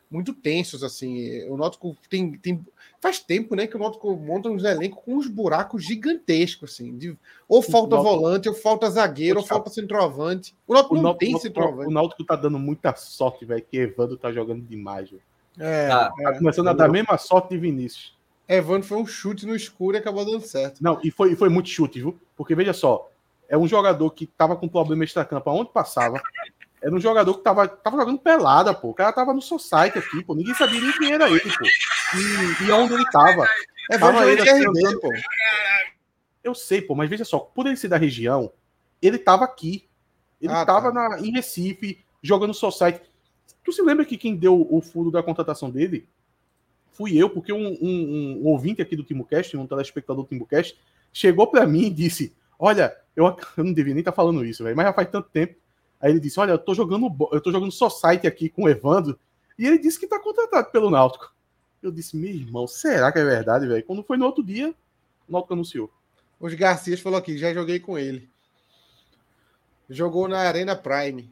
muito tensos, assim. O Náutico tem, tem. Faz tempo, né, que o Náutico monta uns elencos com uns buracos gigantescos, assim. De, ou falta Náutico... volante, ou falta zagueiro, ou falta centroavante. O Náutico o não tem centroavante. O Náutico tá dando muita sorte, velho, que Evandro tá jogando demais, velho. É, tá, é, tá começando é, a dar a mesma sorte de Vinícius. Evandro foi um chute no escuro e acabou dando certo. Não, e foi, foi muito chute, viu? Porque veja só, é um jogador que tava com problema extra-campo aonde passava, era um jogador que tava, tava jogando pelada, pô. O cara tava no society aqui, pô. Ninguém sabia nem quem era ele, pô. E, e onde ele tava. É tava ele assim, pô. Eu sei, pô, mas veja só, por ele ser da região, ele tava aqui. Ele ah, tava tá. na, em Recife, jogando society. Tu se lembra que quem deu o furo da contratação dele fui eu, porque um, um, um ouvinte aqui do TimoCast, um telespectador do TimoCast, chegou para mim e disse: Olha, eu, eu não devia nem estar tá falando isso, velho, mas já faz tanto tempo. Aí ele disse: Olha, eu tô jogando, eu tô jogando Society aqui com o Evandro, e ele disse que tá contratado pelo Náutico. Eu disse, meu irmão, será que é verdade, velho? Quando foi no outro dia, o Náutico anunciou. Os Garcias falou aqui, já joguei com ele. Jogou na Arena Prime.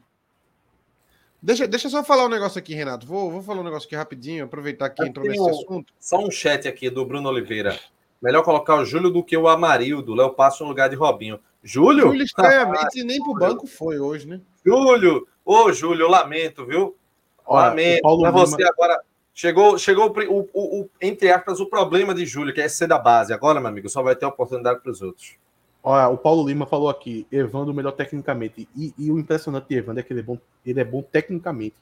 Deixa, deixa eu só falar um negócio aqui, Renato. Vou, vou falar um negócio aqui rapidinho, aproveitar que entrou nesse assunto. Só um chat aqui do Bruno Oliveira. Melhor colocar o Júlio do que o Amarildo. Léo passa no lugar de Robinho. Júlio? Júlio, estranhamente, ah, nem pro banco foi hoje, né? Júlio! Ô, Júlio, eu lamento, viu? Olha, lamento. Mas você agora. Chegou, chegou o, o, o, entre aspas, o problema de Júlio, que é ser da base. Agora, meu amigo, só vai ter oportunidade para os outros. Olha, o Paulo Lima falou aqui, Evandro melhor tecnicamente. E, e, o impressionante de Evandro é que ele é bom, ele é bom tecnicamente.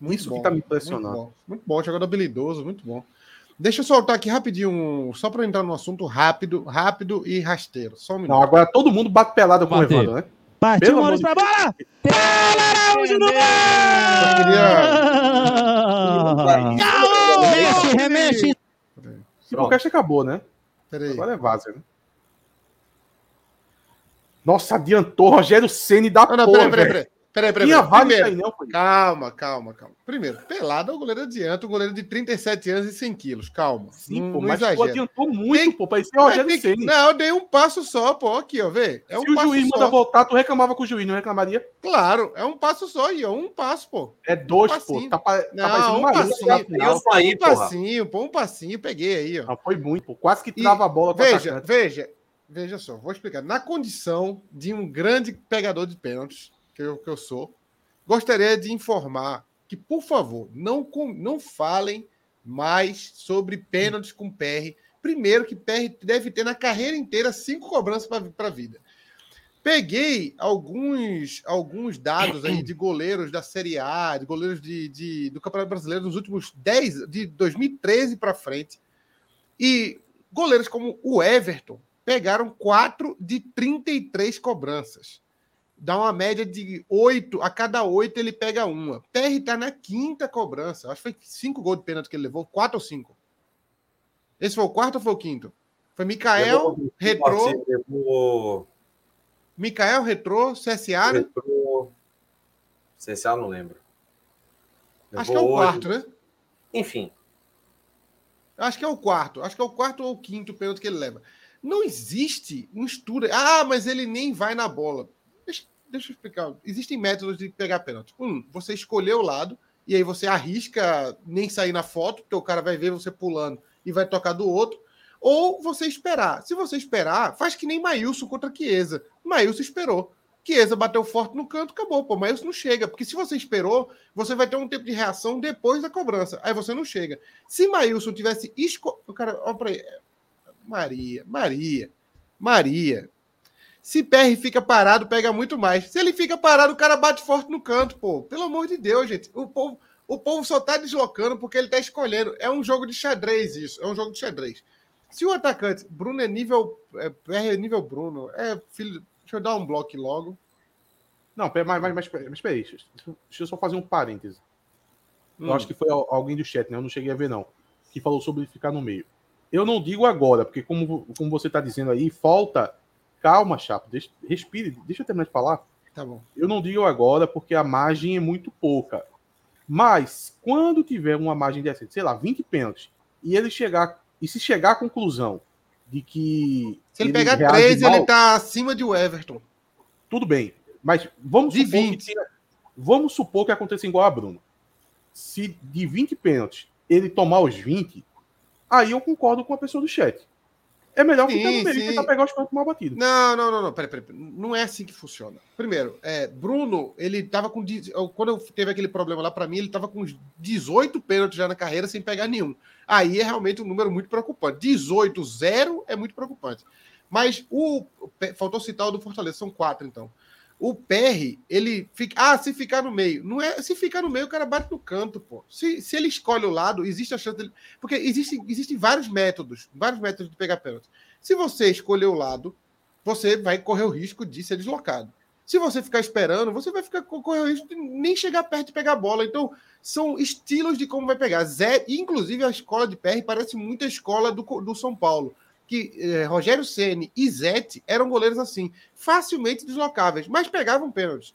Muito Isso bom, que tá me impressionando. Muito bom, muito bom jogador habilidoso, muito bom. Deixa eu soltar aqui rapidinho, só para entrar no assunto rápido, rápido e rasteiro. Só um minuto. Não, agora todo mundo bate pelada com o Evandro, né? Partiu o Maurício pra bola! Araújo no gol! Remexe, remexe! O caixa acabou, né? Peraí. Agora é vaza, né? Nossa, adiantou Rogério Ceni da não, não, porra. Peraí, peraí, Peraí, peraí. Tinha Primeiro, aí, não, foi. Calma, calma, calma. Primeiro, pelado é o goleiro adianta, o goleiro de 37 anos e 100 quilos. Calma. Sim, não, pô, não mas exagera. adiantou muito, tem, pô, parecia o Rogério Ceni. Não, eu dei um passo só, pô, aqui, ó, vê. É um Se o juiz manda voltar, tu reclamava com o juiz, não reclamaria? Claro, é um passo só aí, ó, um passo, pô. É dois, um pô. Tá, tá não, um passinho, um passinho, pô, um passinho, peguei aí, ó. Não, foi muito, pô. Quase que trava a bola. Veja, veja, veja só, vou explicar. Na condição de um grande pegador de pênaltis, que eu, que eu sou, Gostaria de informar que, por favor, não, não falem mais sobre pênaltis com PR. Primeiro, que PR deve ter na carreira inteira cinco cobranças para a vida. Peguei alguns, alguns dados aí de goleiros da Série A, de goleiros de, de do Campeonato Brasileiro nos últimos 10, de 2013 para frente. E goleiros como o Everton pegaram 4 de 33 cobranças dá uma média de oito, a cada oito ele pega uma. PR tá na quinta cobrança. Acho que foi cinco gols de pênalti que ele levou, quatro ou cinco. Esse foi o quarto ou foi o quinto? Foi Mikael, Retrô. Levou... Mikael, Retrô, CSA, né? Retrô... CSA não lembro. Levou Acho que é o quarto, né? Enfim. Acho que é o quarto. Acho que é o quarto ou o quinto pênalti que ele leva. Não existe um estudo. Ah, mas ele nem vai na bola. Deixa, eu explicar. Existem métodos de pegar pênalti. Um, você escolher o lado e aí você arrisca nem sair na foto, porque o cara vai ver você pulando e vai tocar do outro. Ou você esperar. Se você esperar, faz que nem Maílson contra Chiesa. Maílson esperou. Chiesa bateu forte no canto, acabou. Pô, Maílson não chega. Porque se você esperou, você vai ter um tempo de reação depois da cobrança. Aí você não chega. Se Maílson tivesse esco... O cara, olha pra aí. Maria, Maria, Maria. Se PR fica parado, pega muito mais. Se ele fica parado, o cara bate forte no canto, pô. Pelo amor de Deus, gente. O povo, o povo só tá deslocando porque ele tá escolhendo. É um jogo de xadrez isso. É um jogo de xadrez. Se o atacante, Bruno é nível. É, PR é nível Bruno. É filho. Deixa eu dar um bloco logo. Não, mas, mas, mas, mas espera aí. Deixa eu só fazer um parêntese. Hum. Eu acho que foi alguém do chat, né? Eu não cheguei a ver, não. Que falou sobre ficar no meio. Eu não digo agora, porque como, como você está dizendo aí, falta Calma, Chapo, deixa, respire, deixa eu terminar de falar. Tá bom. Eu não digo agora porque a margem é muito pouca. Mas quando tiver uma margem decente, sei lá, 20 pênaltis, e ele chegar, e se chegar à conclusão de que. Se ele, ele pegar 3, mal, ele tá acima de Everton. Tudo bem. Mas vamos de supor 20. que. Vamos supor que aconteça igual a Bruno. Se de 20 pênaltis ele tomar os 20, aí eu concordo com a pessoa do chat. É melhor sim, ficar no meio tentar pegar os pontos mal batidos. Não, não, não, não. Peraí, peraí. Não é assim que funciona. Primeiro, é, Bruno, ele tava com. Quando eu teve aquele problema lá, para mim, ele tava com 18 pênaltis já na carreira sem pegar nenhum. Aí é realmente um número muito preocupante. 18, 0 é muito preocupante. Mas o. Faltou citar o do Fortaleza, são quatro, então. O PR, ele fica. Ah, se ficar no meio. Não é. Se ficar no meio, o cara bate no canto, pô. Se, se ele escolhe o lado, existe a chance dele. Porque existem existe vários métodos, vários métodos de pegar pênalti. Se você escolher o lado, você vai correr o risco de ser deslocado. Se você ficar esperando, você vai ficar com o risco de nem chegar perto de pegar a bola. Então, são estilos de como vai pegar. Zé, inclusive, a escola de PR parece muito a escola do, do São Paulo. Que eh, Rogério Ceni e Zete eram goleiros assim, facilmente deslocáveis, mas pegavam pênaltis.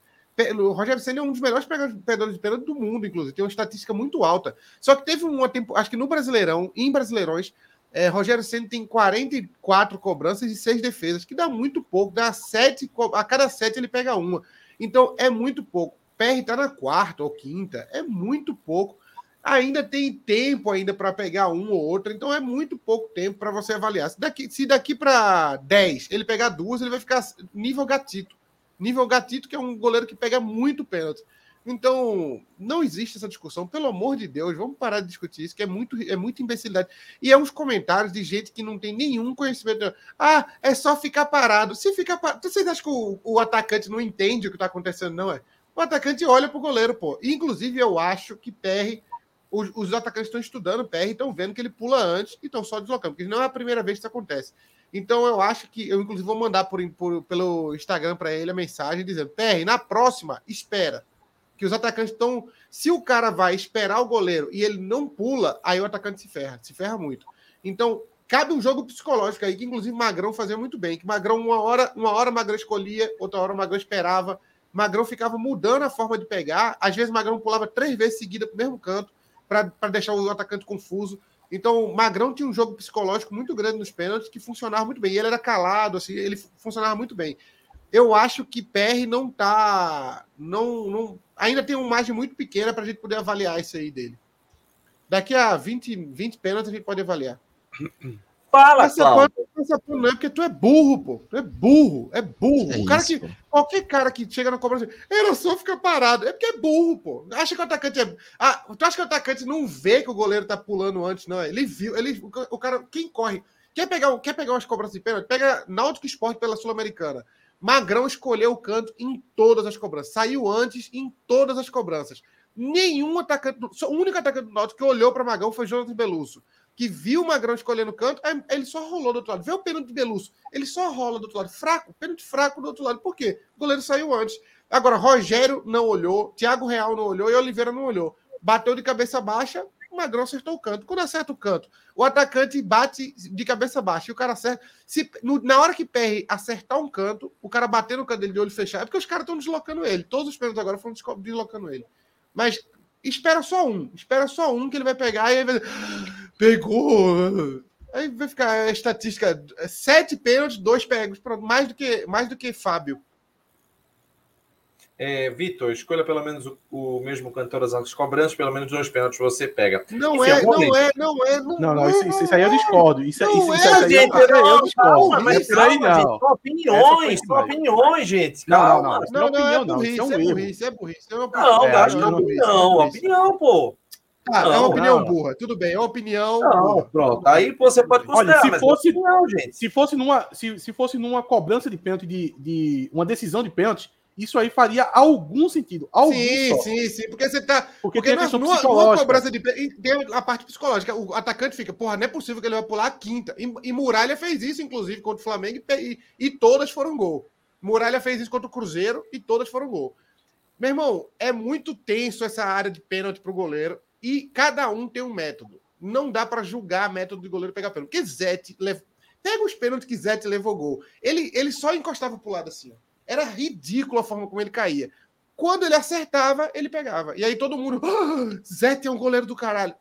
O Rogério Senna é um dos melhores pegadores de pênalti do mundo, inclusive. Tem uma estatística muito alta. Só que teve uma tempo, acho que no Brasileirão, em Brasileirões, é, Rogério Senna tem 44 cobranças e 6 defesas, que dá muito pouco, dá 7, a cada 7 ele pega uma. Então é muito pouco. PR está na quarta ou quinta, é muito pouco. Ainda tem tempo ainda para pegar um ou outro, então é muito pouco tempo para você avaliar. Se daqui, se daqui para 10 ele pegar duas, ele vai ficar nível gatito. Nível gatito, que é um goleiro que pega muito pênalti. Então, não existe essa discussão. Pelo amor de Deus, vamos parar de discutir isso, que é muito, é muita imbecilidade. E é uns comentários de gente que não tem nenhum conhecimento. Ah, é só ficar parado. Se ficar parado. Vocês acham que o, o atacante não entende o que está acontecendo, não é? O atacante olha para o goleiro, pô. Inclusive, eu acho que PR. Os, os atacantes estão estudando PR e estão vendo que ele pula antes e estão só deslocando, porque não é a primeira vez que isso acontece. Então eu acho que eu, inclusive, vou mandar por, por pelo Instagram para ele a mensagem dizendo: PR, na próxima, espera. Que os atacantes estão. Se o cara vai esperar o goleiro e ele não pula, aí o atacante se ferra, se ferra muito. Então, cabe um jogo psicológico aí, que inclusive Magrão fazia muito bem. Que Magrão, uma hora, uma hora Magrão escolhia, outra hora Magrão esperava. Magrão ficava mudando a forma de pegar. Às vezes Magrão pulava três vezes seguida para o mesmo canto, para deixar o atacante confuso. Então, Magrão tinha um jogo psicológico muito grande nos pênaltis que funcionava muito bem. E ele era calado, assim, ele funcionava muito bem. Eu acho que PR não tá. Não, não, ainda tem uma margem muito pequena para a gente poder avaliar isso aí dele. Daqui a 20, 20 pênaltis a gente pode avaliar. Fala, essa Cláudio. Essa não é porque tu é burro, pô. Tu é burro, é burro. É o cara isso, que. Pô. Qualquer cara que chega na cobrança, era só ficar parado. É porque é burro, pô. Acha que o atacante é. Ah, tu acha que o atacante não vê que o goleiro tá pulando antes, não? Ele viu. Ele, o cara, quem corre. Quer pegar, quer pegar umas cobranças de pênalti? Pega Náutico Esporte pela Sul-Americana. Magrão escolheu o canto em todas as cobranças. Saiu antes em todas as cobranças. Nenhum atacante. O único atacante do Náutico que olhou para Magrão foi Jonathan Belusso que viu o Magrão escolhendo canto, ele só rolou do outro lado. Vê o pênalti de Belusso, ele só rola do outro lado. Fraco, pênalti fraco do outro lado. Por quê? O goleiro saiu antes. Agora, Rogério não olhou, Thiago Real não olhou e Oliveira não olhou. Bateu de cabeça baixa, o Magrão acertou o canto. Quando acerta o canto, o atacante bate de cabeça baixa e o cara acerta. Se, no, na hora que PR acertar um canto, o cara bater no canto dele de olho fechado, é porque os caras estão deslocando ele. Todos os pênaltis agora foram deslocando ele. Mas espera só um, espera só um que ele vai pegar e aí vai pegou. Aí vai ficar a estatística: sete pênaltis, dois pegos, mais do que mais do que Fábio. É, Vitor, escolha pelo menos o, o, mesmo cantor das cobranças, pelo menos dois pênaltis você pega. Não, Enfim, é, não é, não é, não, não, não, isso, isso aí eu discordo. Isso, não isso, é, isso aí gente, eu, eu discordo. Mas isso aí não. Gente, são opiniões, são opiniões, gente. Calma. Não, não, não, é burrice, é burrice, é burrice. Não, acho que é opinião, opinião, pô. Ah, não, é uma opinião não. burra. Tudo bem, é uma opinião. Não, pronto. Aí você pode considerar. Olha, se fosse, opinião, gente. Se fosse numa, se, se fosse numa cobrança de pênalti de, de uma decisão de pênalti, isso aí faria algum sentido. Algum sim, só. sim, sim. Porque você tá. Porque, porque numa, numa, numa cobrança de pênalti, tem a parte psicológica. O atacante fica, porra, não é possível que ele vai pular a quinta. E, e Muralha fez isso, inclusive, contra o Flamengo, e, e todas foram gol. Muralha fez isso contra o Cruzeiro e todas foram gol. Meu irmão, é muito tenso essa área de pênalti pro goleiro. E cada um tem um método. Não dá para julgar método de goleiro pegar pênalti. Porque Zete lev... pega os pênaltis que Zete levou gol. Ele, ele só encostava pro lado assim. Ó. Era ridículo a forma como ele caía. Quando ele acertava, ele pegava. E aí todo mundo. Oh, Zete é um goleiro do caralho.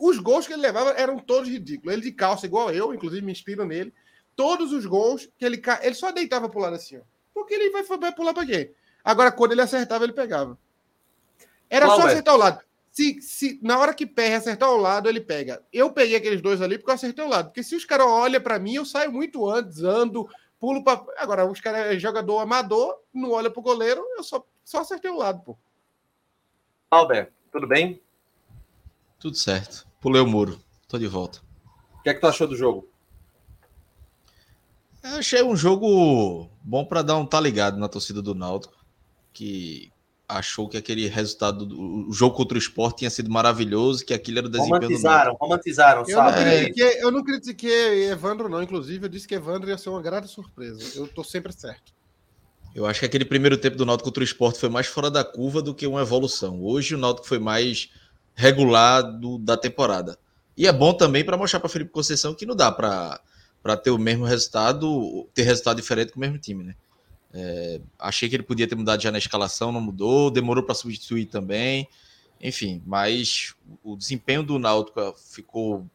Os gols que ele levava eram todos ridículos. Ele de calça, igual eu, inclusive me inspiro nele. Todos os gols que ele ele só deitava pro lado assim, ó. Porque ele vai, vai pular para quê? Agora, quando ele acertava, ele pegava. Era só acertar o lado. Se, se na hora que PR acertar o lado, ele pega. Eu peguei aqueles dois ali porque eu acertei o lado. Porque se os caras olham para mim, eu saio muito antes, ando, pulo para. Agora, os caras é jogador amador, não olha pro goleiro, eu só, só acertei o lado, pô. Albert, tudo bem? Tudo certo. Pulei o muro. Tô de volta. O que é que tu achou do jogo? Eu achei um jogo bom para dar um tá ligado na torcida do Náutico, que achou que aquele resultado do jogo contra o esporte tinha sido maravilhoso, que aquilo era o desempenho romantizaram, do romantizaram, eu sabe? Não critiquei, eu não critiquei Evandro, não. Inclusive, eu disse que Evandro ia ser uma grata surpresa. Eu tô sempre certo. Eu acho que aquele primeiro tempo do Náutico contra o Esporte foi mais fora da curva do que uma evolução. Hoje o Náutico foi mais regular do, da temporada. E é bom também para mostrar para Felipe Conceição que não dá para ter o mesmo resultado, ter resultado diferente com o mesmo time, né? É, achei que ele podia ter mudado já na escalação, não mudou, demorou para substituir também. Enfim, mas o desempenho do Náutico ficou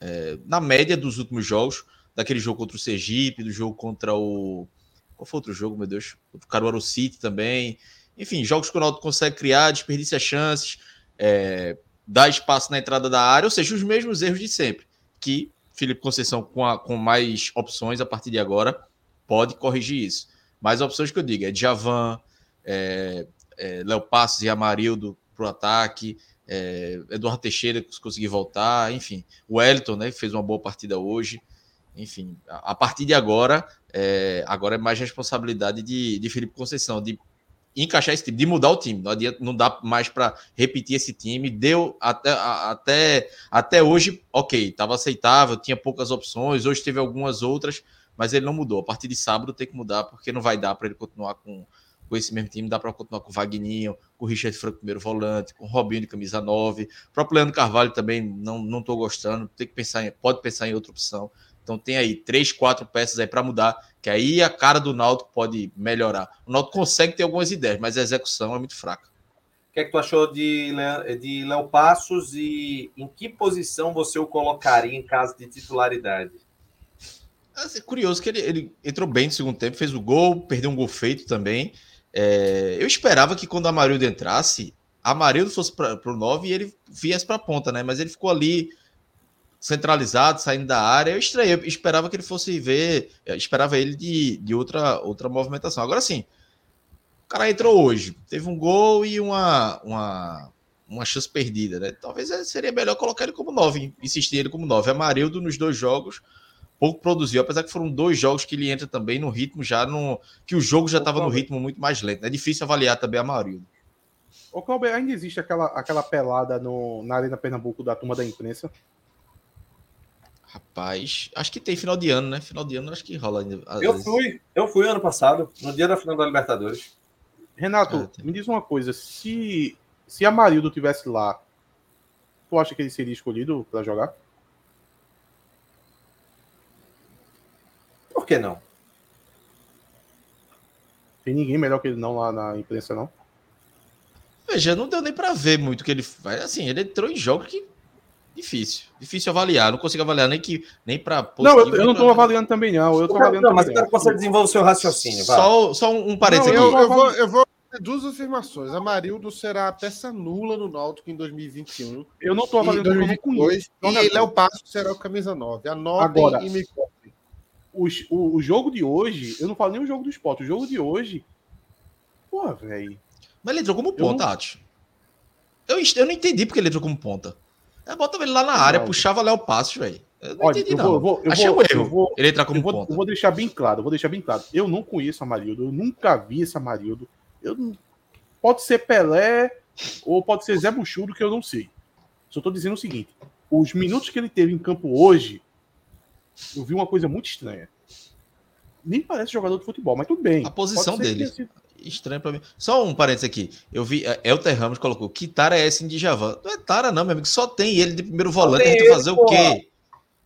é, na média dos últimos jogos, daquele jogo contra o Sergipe, do jogo contra o qual foi outro jogo, meu Deus? O Caruaru City também. Enfim, jogos que o Ronaldo consegue criar, desperdiça chances, é, dá espaço na entrada da área, ou seja, os mesmos erros de sempre. Que Felipe Conceição, com, a, com mais opções a partir de agora, pode corrigir isso. Mas opções que eu digo é Djavan, é, é, Léo Passos e Amarildo para o ataque, é, Eduardo Teixeira, que conseguir voltar, enfim. O Wellington, né, fez uma boa partida hoje. Enfim, a partir de agora, é, agora é mais responsabilidade de, de Felipe Conceição, de encaixar esse time, de mudar o time. Não, adianta, não dá mais para repetir esse time. Deu até, até, até hoje, ok, estava aceitável, tinha poucas opções, hoje teve algumas outras, mas ele não mudou. A partir de sábado tem que mudar, porque não vai dar para ele continuar com, com esse mesmo time. Dá para continuar com o Vagninho, com o Richard Franco, primeiro volante, com o Robinho de camisa 9. O próprio Leandro Carvalho também não estou gostando. Tem que pensar em, pode pensar em outra opção. Então tem aí três, quatro peças aí para mudar, que aí a cara do Náutico pode melhorar. O Náutico consegue ter algumas ideias, mas a execução é muito fraca. O que é que tu achou de, de Léo Passos e em que posição você o colocaria em caso de titularidade? É curioso que ele, ele entrou bem no segundo tempo, fez o gol, perdeu um gol feito também. É, eu esperava que quando a Amarildo entrasse, a Amarildo fosse para o 9 e ele viesse para a ponta, né? Mas ele ficou ali centralizado, saindo da área. Eu estranhei, eu esperava que ele fosse ver, esperava ele de, de outra, outra movimentação. Agora sim, o cara entrou hoje, teve um gol e uma, uma, uma chance perdida, né? Talvez seria melhor colocar ele como 9, insistir ele como 9. Amarildo nos dois jogos pouco produziu, apesar que foram dois jogos que ele entra também no ritmo já no que o jogo já estava no ritmo muito mais lento. É difícil avaliar também Amarildo. Ô, Cláudio, ainda existe aquela, aquela pelada no, na Arena Pernambuco da turma da imprensa? Rapaz, acho que tem final de ano, né? Final de ano acho que rola ainda. Eu vezes. fui, eu fui ano passado, no dia da final da Libertadores. Renato, ah, me diz uma coisa, se se Amarildo tivesse lá, tu acha que ele seria escolhido para jogar? Por que não? Tem ninguém melhor que ele não lá na imprensa, não? Veja, não deu nem para ver muito que ele faz. Assim, ele entrou em jogos que Difícil. Difícil avaliar. Não consigo avaliar nem que nem para Não, eu, eu não estou avaliando também, não. Eu tô avaliando não, mas eu quero que você desenvolva o seu raciocínio. Só, só um parênteses aqui. Eu, eu, vou, eu vou duas afirmações. A Marildo será a peça nula no Náutico em 2021. Eu não estou avaliando em 2022. E Léo Passo será o camisa 9. Anotem Agora, e me o, o, o, jogo de hoje, eu não falo nem o jogo do esporte, o jogo de hoje. Porra, velho. Mas ele entrou como ponta, Acho. Eu, eu não entendi porque ele entrou como ponta. É, bota ele lá na área, não. puxava Léo Passos, velho. Eu não Olha, entendi, eu não. Vou, eu Achei vou, um erro. Vou, ele entrar como eu vou, ponta. Eu vou deixar bem claro, vou deixar bem claro. Eu não conheço a Marildo, eu nunca vi esse Marildo. Eu não... Pode ser Pelé ou pode ser Zé Buchudo, que eu não sei. Só tô dizendo o seguinte: os minutos que ele teve em campo hoje, eu vi uma coisa muito estranha. Nem parece jogador de futebol, mas tudo bem. A posição dele estranho para mim. Só um parênteses aqui. Eu vi, é, Elter Ramos colocou, que tara é esse em Djavan? Não é tara não, meu amigo, só tem ele de primeiro volante, a gente fazer o quê?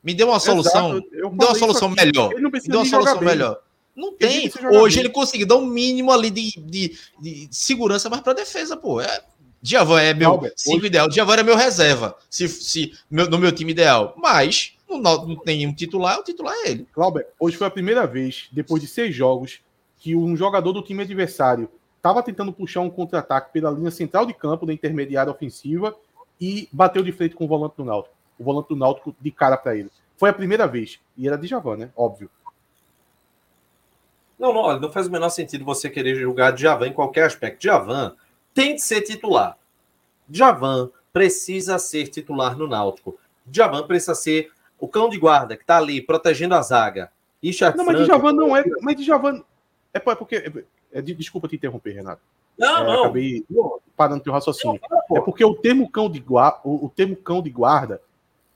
Me dê uma solução, me dê uma solução melhor. Me dê uma solução melhor. Não tem. Hoje bem. ele conseguiu dar um mínimo ali de, de, de segurança, mas para defesa, pô. É, Djavan é meu Albert, cinco hoje... ideal. Djavan é meu reserva, se, se meu, no meu time ideal. Mas não, não tem um titular, o titular é ele. Clauber, hoje foi a primeira vez, depois de seis jogos, que um jogador do time adversário estava tentando puxar um contra-ataque pela linha central de campo da intermediária ofensiva e bateu de frente com o volante do Náutico. O volante do Náutico de cara para ele. Foi a primeira vez. E era de Javan, né? Óbvio. Não, não, não faz o menor sentido você querer julgar Javan em qualquer aspecto. Javan tem de ser titular. Javan precisa ser titular no Náutico. Javan precisa ser o cão de guarda que está ali protegendo a zaga. Não, Franco, mas Djavan não é. Mas Djavan, é, é porque. É, é, desculpa te interromper, Renato. Não, é, não. Acabei parando teu raciocínio. Não, é porque o termo cão de guarda, o, o termo cão de guarda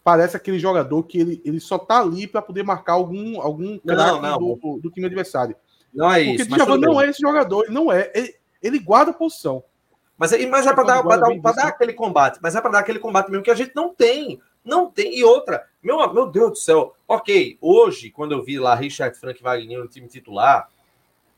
parece aquele jogador que ele, ele só tá ali para poder marcar algum algum craque do, do, time adversário. Não é isso. Porque Djavan não é esse jogador, ele não é. Ele, ele guarda a posição. Mas, mas é para dar, dar, dar aquele combate. Mas é para dar aquele combate mesmo que a gente não tem. Não tem. E outra, meu, meu Deus do céu. Ok, hoje, quando eu vi lá Richard Frank Wagner no time titular,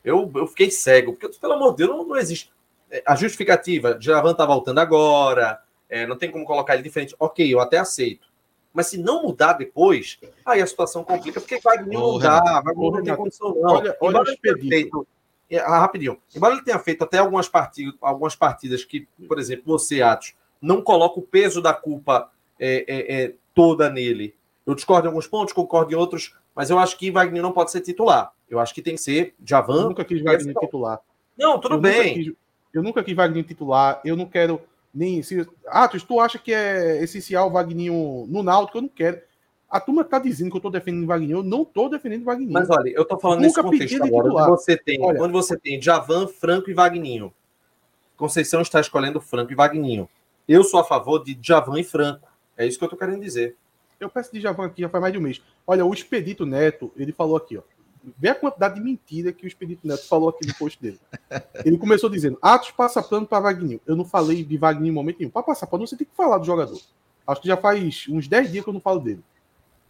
eu, eu fiquei cego. Porque, pelo amor de Deus, não, não existe. É, a justificativa, Javan tá voltando agora, é, não tem como colocar ele diferente. Ok, eu até aceito. Mas se não mudar depois, aí a situação complica, porque Wagner não dá, Wagner não tem condição, não. Olha, olha o expedito. É, ah, rapidinho. Embora ele tenha feito até algumas partidas, algumas partidas que, por exemplo, você, Atos, não coloca o peso da culpa é, é, é, toda nele. Eu discordo em alguns pontos, concordo em outros, mas eu acho que Wagner não pode ser titular. Eu acho que tem que ser Javan. Eu nunca quis Wagner titular. Não, tudo eu bem. Nunca quis, eu nunca quis Wagner titular. Eu não quero nem. Se, Atos, tu acha que é essencial Wagner no Náutico? Eu não quero. A turma tá dizendo que eu tô defendendo Wagner. Eu não tô defendendo Wagner. Mas olha, eu tô falando Nunca nesse contexto agora. Onde você tem, olha, onde você tem Javan, Franco e Wagninho. Conceição está escolhendo Franco e Wagninho. Eu sou a favor de Javan e Franco. É isso que eu tô querendo dizer. Eu peço de Javan aqui já faz mais de um mês. Olha, o Expedito Neto, ele falou aqui, ó. Vê a quantidade de mentira que o Expedito Neto falou aqui no post dele. Ele começou dizendo: Atos passa plano para Wagninho. Eu não falei de Wagninho em momento nenhum. Para passar plano, você tem que falar do jogador. Acho que já faz uns 10 dias que eu não falo dele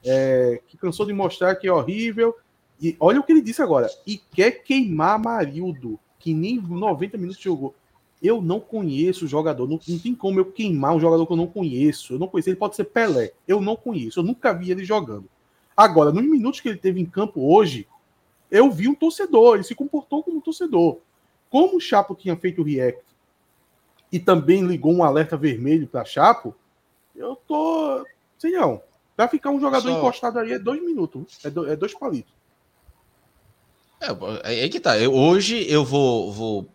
é, que cansou de mostrar que é horrível. E olha o que ele disse agora. E quer queimar Marildo, que nem 90 minutos jogou. Eu não conheço o jogador. Não, não, tem como eu queimar um jogador que eu não conheço. Eu não conheço. Ele pode ser Pelé. Eu não conheço. Eu nunca vi ele jogando. Agora, nos minutos que ele teve em campo hoje, eu vi um torcedor. Ele se comportou como um torcedor. Como o Chapo tinha feito o react e também ligou um alerta vermelho para Chapo, eu tô. Sei não. Pra ficar um jogador Só... encostado aí é dois minutos. É, do, é dois palitos. É, é que tá. Eu, hoje eu vou, vou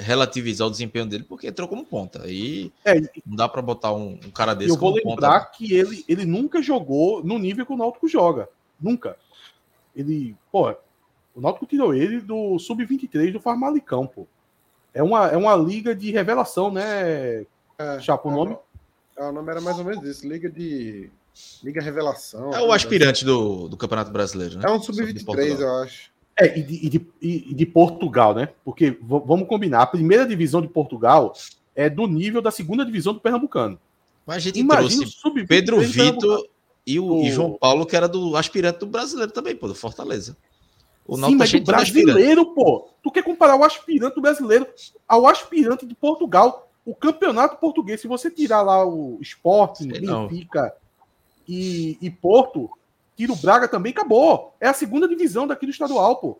relativizar o desempenho dele porque entrou como ponta. Aí é, não dá para botar um, um, cara desse Eu vou lembrar ponta. que ele, ele nunca jogou no nível que o Náutico joga. Nunca. Ele, pô, o Náutico tirou ele do sub-23 do Farmalicão, pô. É uma, é uma liga de revelação, né? É, Chapo, o é nome? É, o nome era mais ou menos isso, liga de Liga Revelação. É o aspirante do, do Campeonato Brasileiro, né? É um sub-23, eu acho. É, e de, e de, e de Portugal, né? Porque vamos combinar, a primeira divisão de Portugal é do nível da segunda divisão do Pernambucano. Mas a gente Imagina trouxe Pedro Vitor e o, o... E João Paulo, que era do aspirante do brasileiro também, pô, do Fortaleza. O Sim, mas do brasileiro, pô. Tu quer comparar o aspirante brasileiro ao aspirante de Portugal? O campeonato português, se você tirar lá o Sporting, Benfica, e, e Porto, Tiro Braga também acabou. É a segunda divisão daqui do estadual, pô.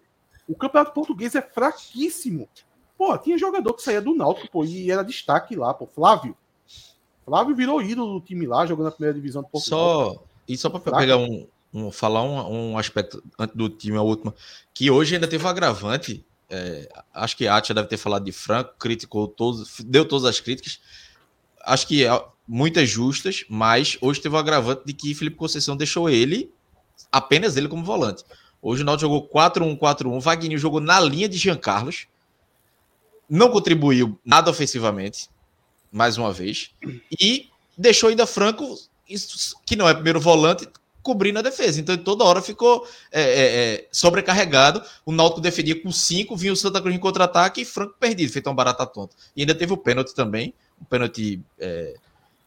O campeonato português é fraquíssimo. Pô, tinha jogador que saía do Náutico, pô, e era destaque lá, pô. Flávio. Flávio virou ídolo do time lá, jogando na primeira divisão do Portugal. Só, e só para pegar um, um, falar um, um aspecto antes do time, a última, que hoje ainda teve um agravante. É, acho que a Atia deve ter falado de Franco, criticou todos, deu todas as críticas. Acho que muitas justas, mas hoje teve o agravante de que Felipe Conceição deixou ele, apenas ele como volante. Hoje o Náutico jogou 4-1-4-1, Wagner jogou na linha de Jean Carlos, não contribuiu nada ofensivamente, mais uma vez, e deixou ainda Franco, que não é primeiro volante, cobrindo a defesa. Então, toda hora ficou é, é, é, sobrecarregado. O Náutico defendia com 5, vinha o Santa Cruz em contra-ataque e Franco perdido, feito uma barata tonta. E ainda teve o pênalti também, um pênalti é,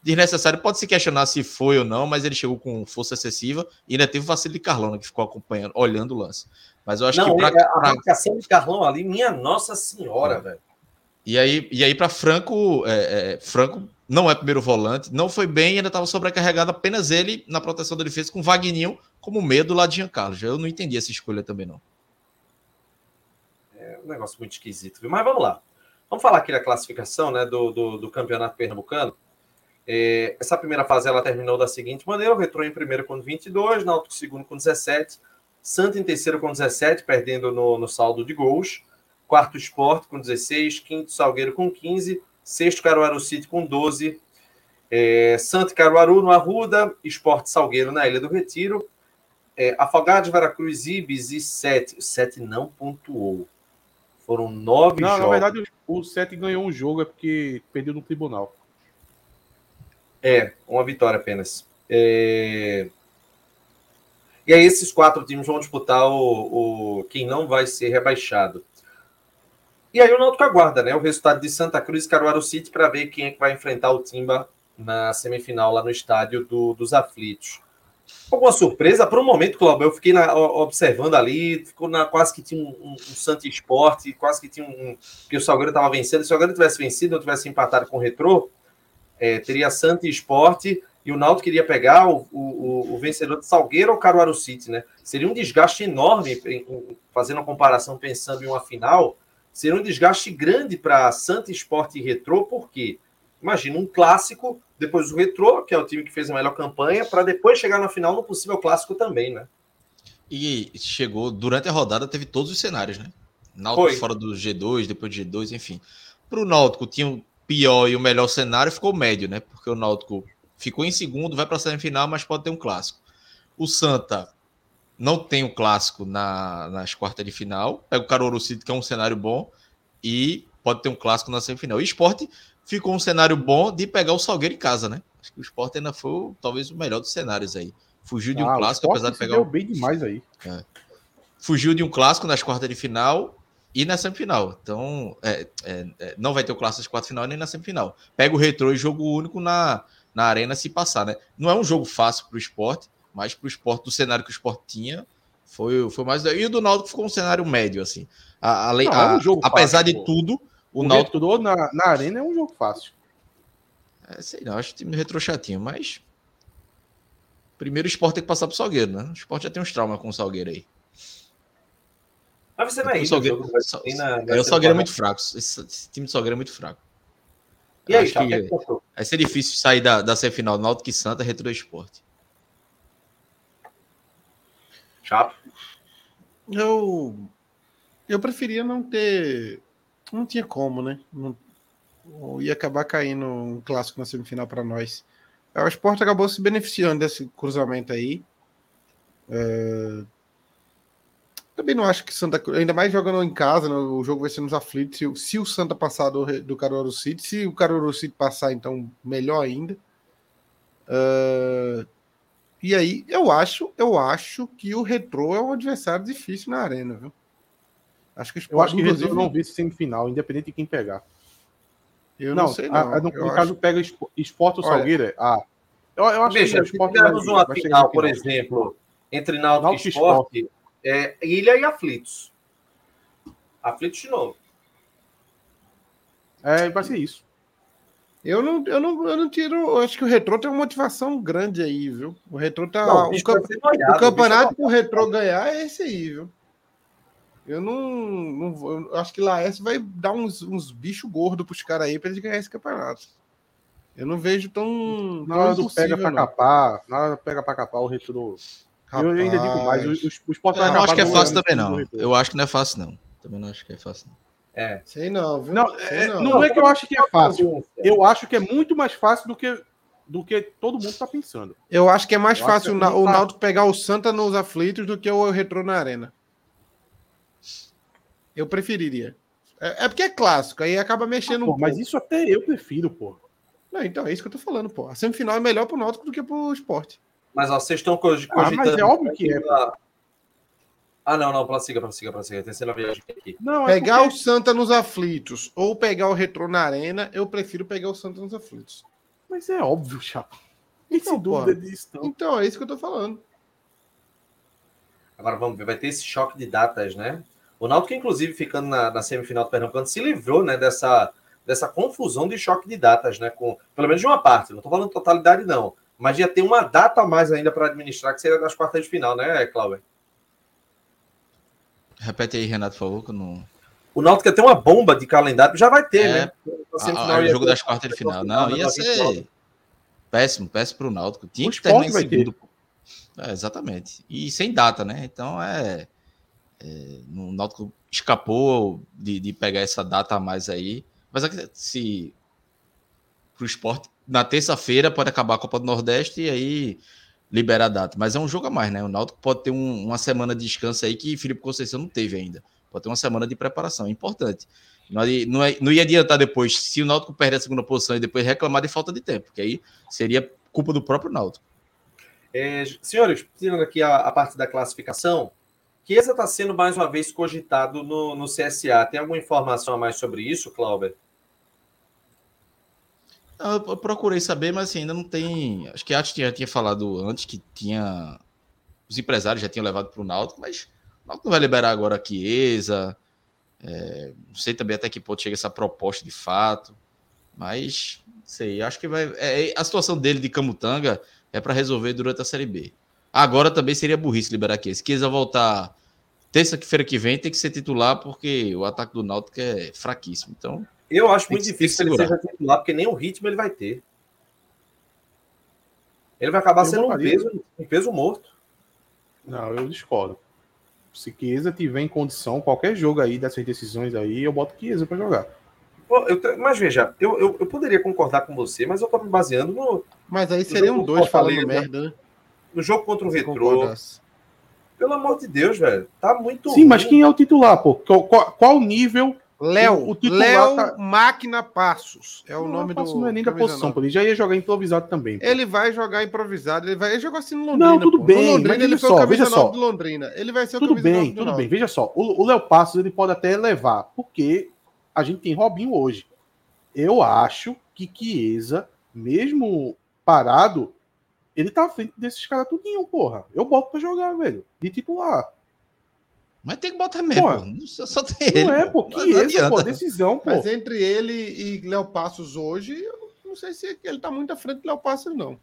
desnecessário. Pode se questionar se foi ou não, mas ele chegou com força excessiva e ainda teve o vacilo de Carlão, que ficou acompanhando, olhando o lance. Mas eu acho não, que. Pra, a marcação de Carlão ali, minha Nossa Senhora, é. velho. E aí, e aí para Franco, é, é, Franco não é primeiro volante, não foi bem, ainda estava sobrecarregado apenas ele na proteção da defesa com Vagninho como medo lá de Giancarlo. Eu não entendi essa escolha também, não. É um negócio muito esquisito, viu? Mas vamos lá. Vamos falar aqui da classificação né, do, do, do campeonato pernambucano. É, essa primeira fase ela terminou da seguinte maneira: o Retrô em primeiro com 22, Náutico segundo com 17, Santa em terceiro com 17, perdendo no, no saldo de gols, quarto Esporte com 16, quinto Salgueiro com 15, sexto Caruaru City com 12, é, Santa Caruaru no Arruda, Esporte Salgueiro na Ilha do Retiro, é, Afogados, Veracruz, Ibis e 7. O 7 não pontuou. Foram nove não, jogos. Na verdade, o 7 ganhou um jogo, é porque perdeu no tribunal. É, uma vitória apenas. É... E aí esses quatro times vão disputar o, o quem não vai ser rebaixado. E aí o Náutico aguarda, né? O resultado de Santa Cruz e Caruaru City para ver quem é que vai enfrentar o Timba na semifinal lá no estádio do, dos Aflitos. Alguma surpresa? Por um momento, Cláudio, eu fiquei na, observando ali, ficou na, quase que tinha um, um, um Santa Esporte, quase que tinha um. que o Salgueiro estava vencendo. Se o Salgueiro tivesse vencido, ou tivesse empatado com o Retrô, é, teria Santa Esporte e o Náutico queria pegar o, o, o, vencedor de Salgueiro ou Caruaru City, né? Seria um desgaste enorme, fazendo uma comparação, pensando em uma final, seria um desgaste grande para Santa Esporte e Retrô, porque imagina um clássico depois o Retrô, que é o time que fez a melhor campanha, para depois chegar na final no possível clássico também, né? E chegou, durante a rodada, teve todos os cenários, né? Náutico Foi. fora do G2, depois do G2, enfim. Para o Náutico, tinha pior e o melhor cenário, ficou médio, né? Porque o Náutico ficou em segundo, vai para a semifinal, mas pode ter um clássico. O Santa não tem o um clássico na, nas quartas de final, pega o Caruaru City, que é um cenário bom, e pode ter um clássico na semifinal. E o esporte ficou um cenário bom de pegar o Salgueiro em casa, né? Acho que o Sport ainda foi talvez o melhor dos cenários aí. Fugiu de um ah, clássico, apesar de pegar. Deu bem demais aí. É. Fugiu de um clássico nas quartas de final e na semifinal. Então, é, é, é não vai ter o clássico de final nem na semifinal. Pega o retrô e jogo único na, na arena se passar, né? Não é um jogo fácil para o esporte, mas para o esporte, do cenário que o esporte tinha, foi, foi mais. E o do Naldo ficou um cenário médio, assim. A, a, não, a, é um apesar fácil, de pô. tudo, o, o Náutico na, na arena é um jogo fácil. É, sei não, acho o time retro chatinho, mas. Primeiro o Sport tem que passar pro Salgueiro, né? O Sport já tem uns traumas com o Salgueiro aí. Mas você não é isso. O Salgueiro, na, na é, o Salgueiro é muito fraco. Esse, esse, time do Salgueiro é muito fraco. E aí, acho que é vai ser difícil sair da, da semifinal Náutico e Santa Retro Esporte. Chato. Eu eu preferia não ter não tinha como, né? Não, ia acabar caindo um clássico na semifinal para nós. O Sport acabou se beneficiando desse cruzamento aí. É... Também não acho que Santa Cruz, ainda mais jogando em casa, né? o jogo vai ser nos aflitos. Se, se, o Santa passar do, do Caruaru City, se o Caruaru City passar, então melhor ainda. Uh... E aí, eu acho, eu acho que o Retrô é um adversário difícil na arena, viu? Acho que eu acho que inclusive não vi semifinal, independente de quem pegar. Eu não, não sei. Não. A, a, no, no caso, pega esporte ou Salgueiro. É, ah, eu, eu acho Veja, que se tivermos uma final, por exemplo, entre Náutico e Esporte, é, Ilha e Aflitos. Aflitos de novo. É, vai ser isso. Eu não, eu não, eu não tiro. Eu acho que o Retrô tem uma motivação grande aí, viu? O Retrô tá. Não, o, o, olhado, o campeonato pro Retrô ganhar é esse aí, viu? Eu não, não eu acho que Laércio vai dar uns, uns bichos gordos pros caras aí pra eles ganhar esse campeonato. Eu não vejo tão. Na hora do pega pra capar, na hora do pega pra capar, o retrô. Eu ainda digo mais, o, o, esporte Eu não acho que é fácil também, não. Eu acho que não é fácil, não. Também não acho que é fácil, não. É. Sei não, viu? Não, é, não. não é que eu acho que é fácil. Eu acho que é muito mais fácil do que, do que todo mundo está pensando. Eu acho que é mais eu fácil é o Náutico pegar o Santa nos aflitos do que o Retrô na Arena. Eu preferiria. É, é porque é clássico, aí acaba mexendo ah, pô, um Mas isso até eu prefiro, pô. Não, então é isso que eu tô falando, pô. A semifinal é melhor pro Náutico do que pro esporte. Mas ó, vocês estão cogitando. Ah, mas é óbvio que é. Ah, não, não, prossiga, prossiga, prossiga. Tem sendo a viagem aqui. Não, é pegar porque... o Santa nos aflitos ou pegar o Retrô na arena, eu prefiro pegar o Santa nos aflitos. Mas é óbvio, Chapa. Então, dúvida disso, então. então, é isso que eu tô falando. Agora vamos ver, vai ter esse choque de datas, né? O Náutico, inclusive, ficando na, na semifinal do Pernambucano, se livrou né, dessa, dessa confusão de choque de datas, né? Com, pelo menos de uma parte, não estou falando totalidade, não. Mas ia ter uma data a mais ainda para administrar, que seria das quartas de final, né, Cláudio? Repete aí, Renato, por favor, que não. O Náutico ia ter uma bomba de calendário, já vai ter, é, né? O jogo das quartas de final. Não, ia ser péssimo, péssimo para o Náutico. Tinha o que terminar em segundo. É, exatamente. E sem data, né? Então é. É, o Náutico escapou de, de, pegar essa data a mais aí. Mas é se para o esporte, na terça-feira pode acabar a Copa do Nordeste e aí liberar a data. Mas é um jogo a mais, né? O Náutico pode ter um, uma semana de descanso aí que Felipe Conceição não teve ainda. Pode ter uma semana de preparação, é importante. Não, não, é, não ia adiantar depois, se o Náutico perder a segunda posição e depois reclamar de falta de tempo, que aí seria culpa do próprio Náutico. É, senhores, tirando aqui a, a, parte da classificação, Chiesa está sendo mais uma vez cogitado no, no CSA. Tem alguma informação a mais sobre isso, Clauber? Eu procurei saber, mas assim, ainda não tem. Acho que a Ati já tinha falado antes que tinha. Os empresários já tinham levado para o Náutico, mas o Náutico não vai liberar agora a Chiesa. É, não sei também até que ponto chega essa proposta de fato. Mas, sei, acho que vai. É, a situação dele de Camutanga é para resolver durante a Série B. Agora também seria burrice liberar. Se quiser voltar terça-feira que vem, tem que ser titular, porque o ataque do Náutico é fraquíssimo. Então. Eu acho muito difícil que ele seja titular, porque nem o ritmo ele vai ter. Ele vai acabar eu sendo um peso, um peso morto. Não, eu discordo. Se Chiesa tiver em condição, qualquer jogo aí dessas decisões aí, eu boto Chiesa para jogar. Eu, mas veja, eu, eu, eu, poderia concordar com você, mas eu tô me baseando no. Mas aí seriam dois falando merda, né? No jogo contra o Retrô. Pelo amor de Deus, velho. Tá muito. Sim, ruim. mas quem é o titular, pô? Qual, qual, qual nível Léo, Léo tá... Máquina Passos. É o não, nome do. Não é nem da posição. Ele já ia jogar improvisado também. Pô. Ele vai jogar improvisado. Ele vai ele jogou assim no Londrina. Não, tudo pô. bem. No Londrina, ele foi só, o veja só. do Londrina. Ele vai ser o Tudo bem, tudo bem. Veja só. O Léo Passos ele pode até levar, porque a gente tem Robinho hoje. Eu acho que Chiesa, mesmo parado, ele tá à frente desses caras tudinho, porra. Eu boto pra jogar, velho. De titular. Mas tem que botar mesmo. Pô, só, só tem ele. Não é, pô. Chiesa, pô, decisão, pô. Mas entre ele e Léo Passos hoje, eu não sei se ele tá muito à frente do Léo Passos, não.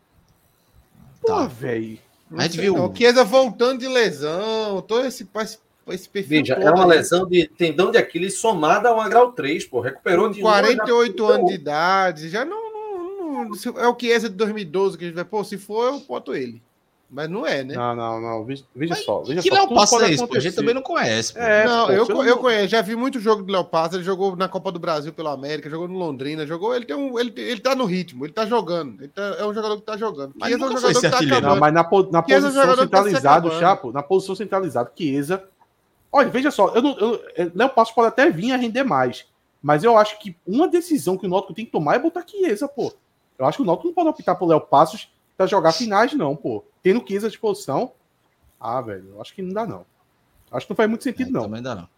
Pô, tá. velho. Mas viu. O Chiesa voltando de lesão, todo esse, esse esse perfil. Veja, é uma lesão de tendão de Aquiles somada a uma grau 3, pô. Recuperou de 48 anos de idade. Já não, não, não, É o que é de 2012 que a gente vai. Pô, se for, eu boto ele. Mas não é, né? Não, não, não. Veja, só. Veja que só, Léo Passa é isso? Pô, a gente também não conhece. É, não, pô, eu, eu conheço. Já vi muito jogo do Léo Passa. Ele jogou na Copa do Brasil pelo América, jogou no Londrina, jogou. Ele tem um. Ele, ele tá no ritmo, ele tá jogando. Ele tá, é um jogador que tá jogando. Mas é um jogador que tá acabando. Não, mas na, na posição centralizada, tá Chapo, na posição centralizada, Chiesa Olha, veja só, eu não, eu, é, Léo Passos pode até vir a render mais, mas eu acho que uma decisão que o Náutico tem que tomar é botar Chiesa, pô. Eu acho que o Náutico não pode optar por Léo Passos para jogar finais, não, pô. Tendo Chiesa à disposição, ah, velho, eu acho que não dá, não. Acho que não faz muito sentido, é, não. Também dá, não.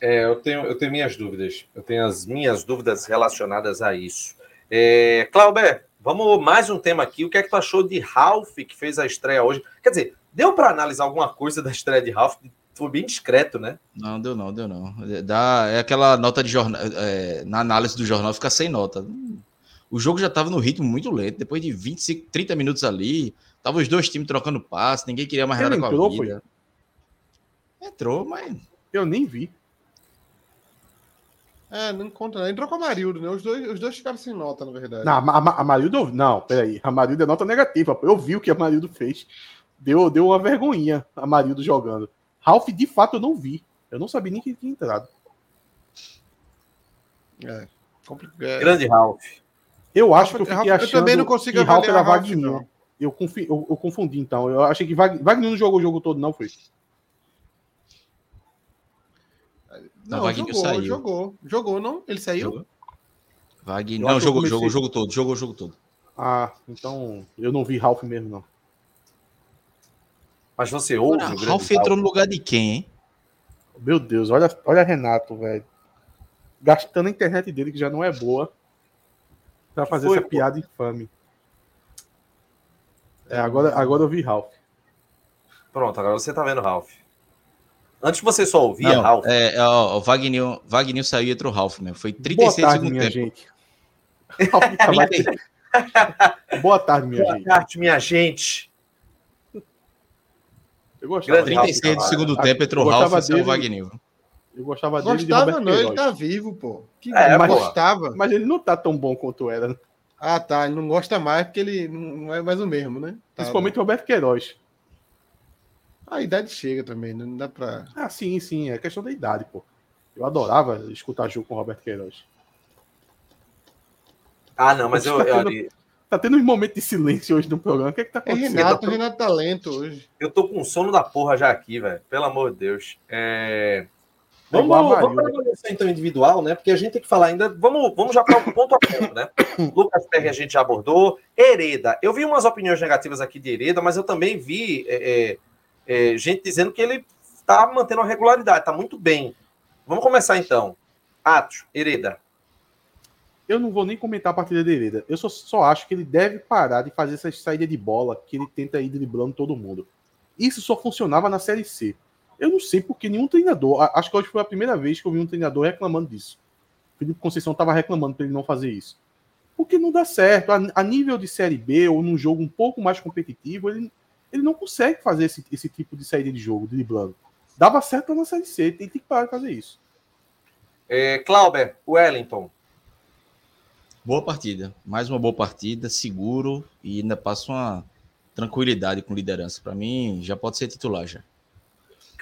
É, eu tenho, eu tenho minhas dúvidas. Eu tenho as minhas dúvidas relacionadas a isso. É, Clauber, vamos mais um tema aqui. O que é que tu achou de Ralph, que fez a estreia hoje? Quer dizer, deu para analisar alguma coisa da estreia de Ralph foi bem discreto, né? Não, deu não, deu não. Dá, é aquela nota de jornal. É, na análise do jornal fica sem nota. O jogo já estava no ritmo muito lento. Depois de 25, 30 minutos ali, tava os dois times trocando passe, ninguém queria mais nada com a vida. Foi? Entrou, mas. Eu nem vi. É, não conta. Entrou com a Marildo, né? Os dois, os dois ficaram sem nota, na verdade. Não, a, a Marildo. Não, peraí. A Marildo é nota negativa. Eu vi o que a Marildo fez. Deu, deu uma vergonhinha a Marildo jogando. Ralph, de fato, eu não vi. Eu não sabia nem que ele tinha entrado. É, complicado. Grande Ralph. Eu acho que eu fiquei Ralph, achando eu também não consigo que Ralph era Wagner. Eu, confi, eu, eu, confundi, então. Eu achei que Wagner, não jogou o jogo todo, não, foi? Não, não Wagner jogou, saiu. jogou. Jogou, não? Ele saiu? Jogou. Wagner, não, jogou, jogou o jogo todo, jogou o jogo todo. Ah, então eu não vi Ralph mesmo, não. Mas você ouve. o Ralf entrou no lugar de quem, hein? Meu Deus, olha, olha Renato, velho. Gastando a internet dele, que já não é boa, pra fazer Foi, essa pô. piada infame. É, agora, agora eu vi Ralph. Pronto, agora você tá vendo Ralph. Antes você só ouvia não, Ralph. É, é, ó, o Wagner, Wagner saiu e entrou Ralph mesmo. Foi 36 Boa tarde, minha tempo. gente. Boa tarde, minha Boa gente. Boa tarde, minha gente. Eu gostava 36 do segundo tempo entrou o Ralf e o Wagner. Eu gostava dele Gostava não, ele tá vivo, pô. Que é, mas, gostava. Mas ele não tá tão bom quanto era. Né? Ah, tá. Ele não gosta mais porque ele não é mais o mesmo, né? Tá Principalmente o Roberto Queiroz. A idade chega também, né? não dá pra. Ah, sim, sim. É questão da idade, pô. Eu adorava escutar jogo com o Roberto Queiroz. Ah, não, mas eu, tá eu, Tá tendo um momento de silêncio hoje no programa. O que é que tá é acontecendo? É Renato, Renato Talento hoje. Eu tô com sono da porra já aqui, velho. Pelo amor de Deus. É... Vamos, vamos para a avaliação então individual, né? Porque a gente tem que falar ainda. Vamos, vamos já para o ponto a ponto, né? Lucas Perry a gente já abordou. Hereda. Eu vi umas opiniões negativas aqui de Hereda, mas eu também vi é, é, é gente dizendo que ele está mantendo a regularidade, está muito bem. Vamos começar então. Atos, Hereda. Eu não vou nem comentar a partida de Hereda. Eu só, só acho que ele deve parar de fazer essa saída de bola que ele tenta ir driblando todo mundo. Isso só funcionava na Série C. Eu não sei porque nenhum treinador. Acho que hoje foi a primeira vez que eu vi um treinador reclamando disso. O Felipe Conceição estava reclamando para ele não fazer isso. Porque não dá certo. A, a, nível de Série B ou num jogo um pouco mais competitivo, ele, ele não consegue fazer esse, esse tipo de saída de jogo, driblando. Dava certo na Série C, tem, tem que parar de fazer isso. É, Clauber, Wellington. Boa partida. Mais uma boa partida, seguro e ainda passa uma tranquilidade com liderança. Para mim, já pode ser titular já.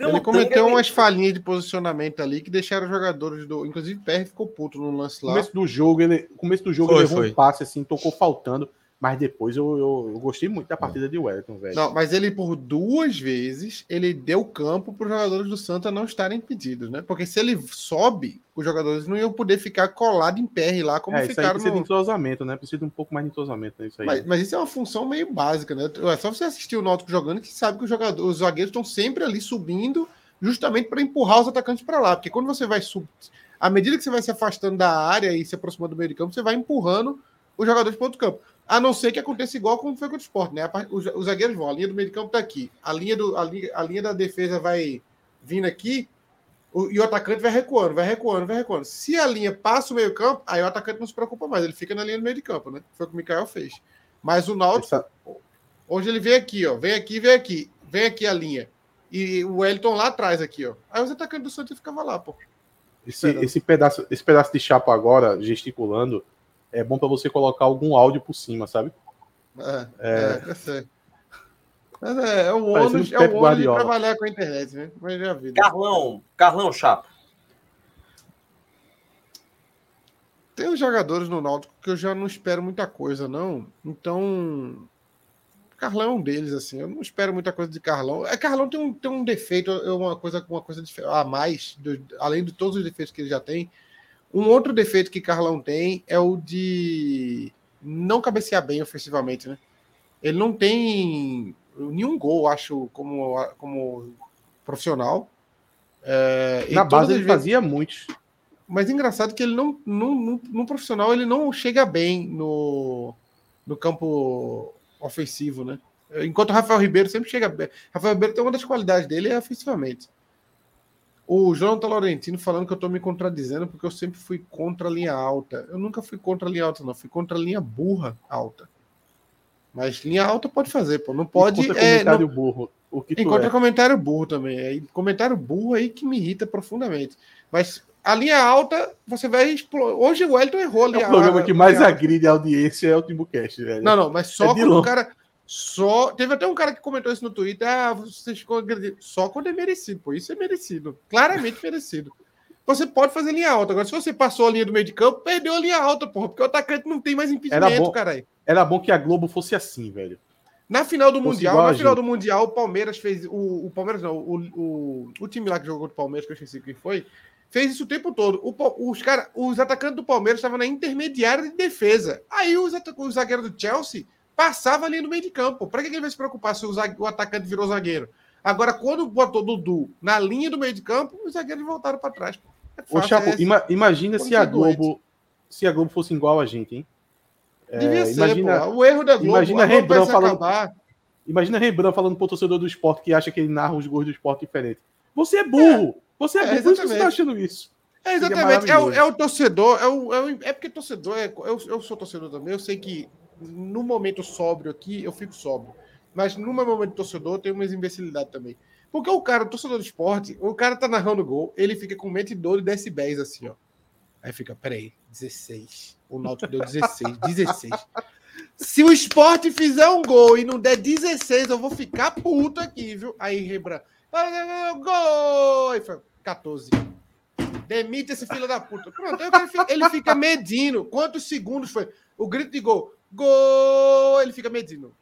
Ele cometeu umas falhinhas de posicionamento ali que deixaram os jogadores do. Inclusive, o PR ficou puto no lance lá. No começo do jogo, ele, começo do jogo, foi, ele levou foi. um passe assim, tocou faltando. Mas depois eu, eu, eu, gostei muito da partida de Wellington, velho. Não, mas ele por duas vezes ele deu campo para os jogadores do Santa não estarem impedidos, né? Porque se ele sobe, os jogadores não iam poder ficar colados em PR lá como é, ficaram. Isso precisa no... de entrosamento, né? Precisa de um pouco mais de entrosamento né? isso aí. Mas, mas, isso é uma função meio básica, né? É só você assistir o Náutico jogando que sabe que os jogadores, os zagueiros estão sempre ali subindo justamente para empurrar os atacantes para lá, porque quando você vai sub... à medida que você vai se afastando da área e se aproximando do meio de campo, você vai empurrando os jogadores para outro campo. A não ser que aconteça igual como foi com o esporte, né? Os, os zagueiros vão, a linha do meio de campo está aqui, a linha, do, a, linha, a linha da defesa vai vindo aqui, o, e o atacante vai recuando, vai recuando, vai recuando. Se a linha passa o meio campo, aí o atacante não se preocupa mais, ele fica na linha do meio de campo, né? Foi o que o Mikael fez. Mas o Náutico, Essa... hoje ele vem aqui, ó, vem aqui, vem aqui, vem aqui a linha. E o Wellington lá atrás aqui, ó. Aí os atacantes do Santos ficavam lá, pô. Esse, esse, pedaço, esse pedaço de chapa agora, gesticulando, é bom para você colocar algum áudio por cima, sabe? É, é, é eu sei. Mas é, é o ônus, é o ônus de trabalhar com a internet, né? Mas é a vida. Carlão, Carlão Chapa. Tem os jogadores no Náutico que eu já não espero muita coisa, não. Então, Carlão é um deles, assim. Eu não espero muita coisa de Carlão. É, Carlão tem um, tem um defeito, uma coisa, uma coisa a mais, do, além de todos os defeitos que ele já tem. Um outro defeito que Carlão tem é o de não cabecear bem ofensivamente, né? Ele não tem nenhum gol, acho, como, como profissional. É, Na base ele vezes... fazia muitos. Mas é engraçado que ele não, no, no, no, profissional, ele não chega bem no, no campo ofensivo, né? Enquanto o Rafael Ribeiro sempre chega bem. Rafael Ribeiro tem uma das qualidades dele é ofensivamente. O Jonathan Laurentino falando que eu estou me contradizendo porque eu sempre fui contra a linha alta. Eu nunca fui contra a linha alta, não. Fui contra a linha burra alta. Mas linha alta pode fazer, pô. Não pode. Encontra é, comentário não... burro. O que Encontra é. comentário burro também. É comentário burro aí que me irrita profundamente. Mas a linha alta, você vai explorar. Hoje o Wellington errou ali. É o programa que mais agride a audiência é o Timbucast, velho. Não, não, mas só é quando o cara. Só. Teve até um cara que comentou isso no Twitter. Ah, vocês ficam agredindo. Só quando é merecido, pô. Isso é merecido. Claramente merecido. Você pode fazer linha alta. Agora, se você passou a linha do meio de campo, perdeu a linha alta, porra. Porque o atacante não tem mais impedimento, caralho. Era bom que a Globo fosse assim, velho. Na final do Mundial, na final do Mundial, o Palmeiras fez. O, o Palmeiras não, o, o, o, time lá que jogou contra o Palmeiras, que eu esqueci quem foi, fez isso o tempo todo. O, os, cara, os atacantes do Palmeiras estavam na intermediária de defesa. Aí os, os zagueiros do Chelsea passava ali no meio de campo. Para que ele vai se preocupar se o, o atacante virou zagueiro? Agora, quando botou Dudu na linha do meio de campo, os zagueiros voltaram para trás. É fácil, Ô, Chapo, é ima imagina se a Globo se a Globo fosse igual a gente, hein? É, Devia ser, imagina, pô. O erro da Globo. Imagina Rembrandt falando. Acabar. Imagina Rembrandt falando pro torcedor do esporte que acha que ele narra os gols do esporte diferente. Você é burro! É, você é, é burro, por isso que você tá achando isso. É, exatamente. É o, é o, torcedor, é, o, é, o, é porque torcedor, é, eu, eu sou torcedor também, eu sei que no momento sóbrio aqui, eu fico sóbrio. Mas no meu momento torcedor, tem uma imbecilidade também. Porque o cara, o torcedor do esporte, o cara tá narrando gol, ele fica com medidor de decibéis assim, ó. Aí fica, peraí, 16. O Náutico deu 16, 16. Se o esporte fizer um gol e não der 16, eu vou ficar puto aqui, viu? Aí Rebran, gol! Aí foi 14. Demite esse filho da puta. Pronto, ele fica medindo. Quantos segundos foi? O grito de gol. Gol! Ele fica medindo.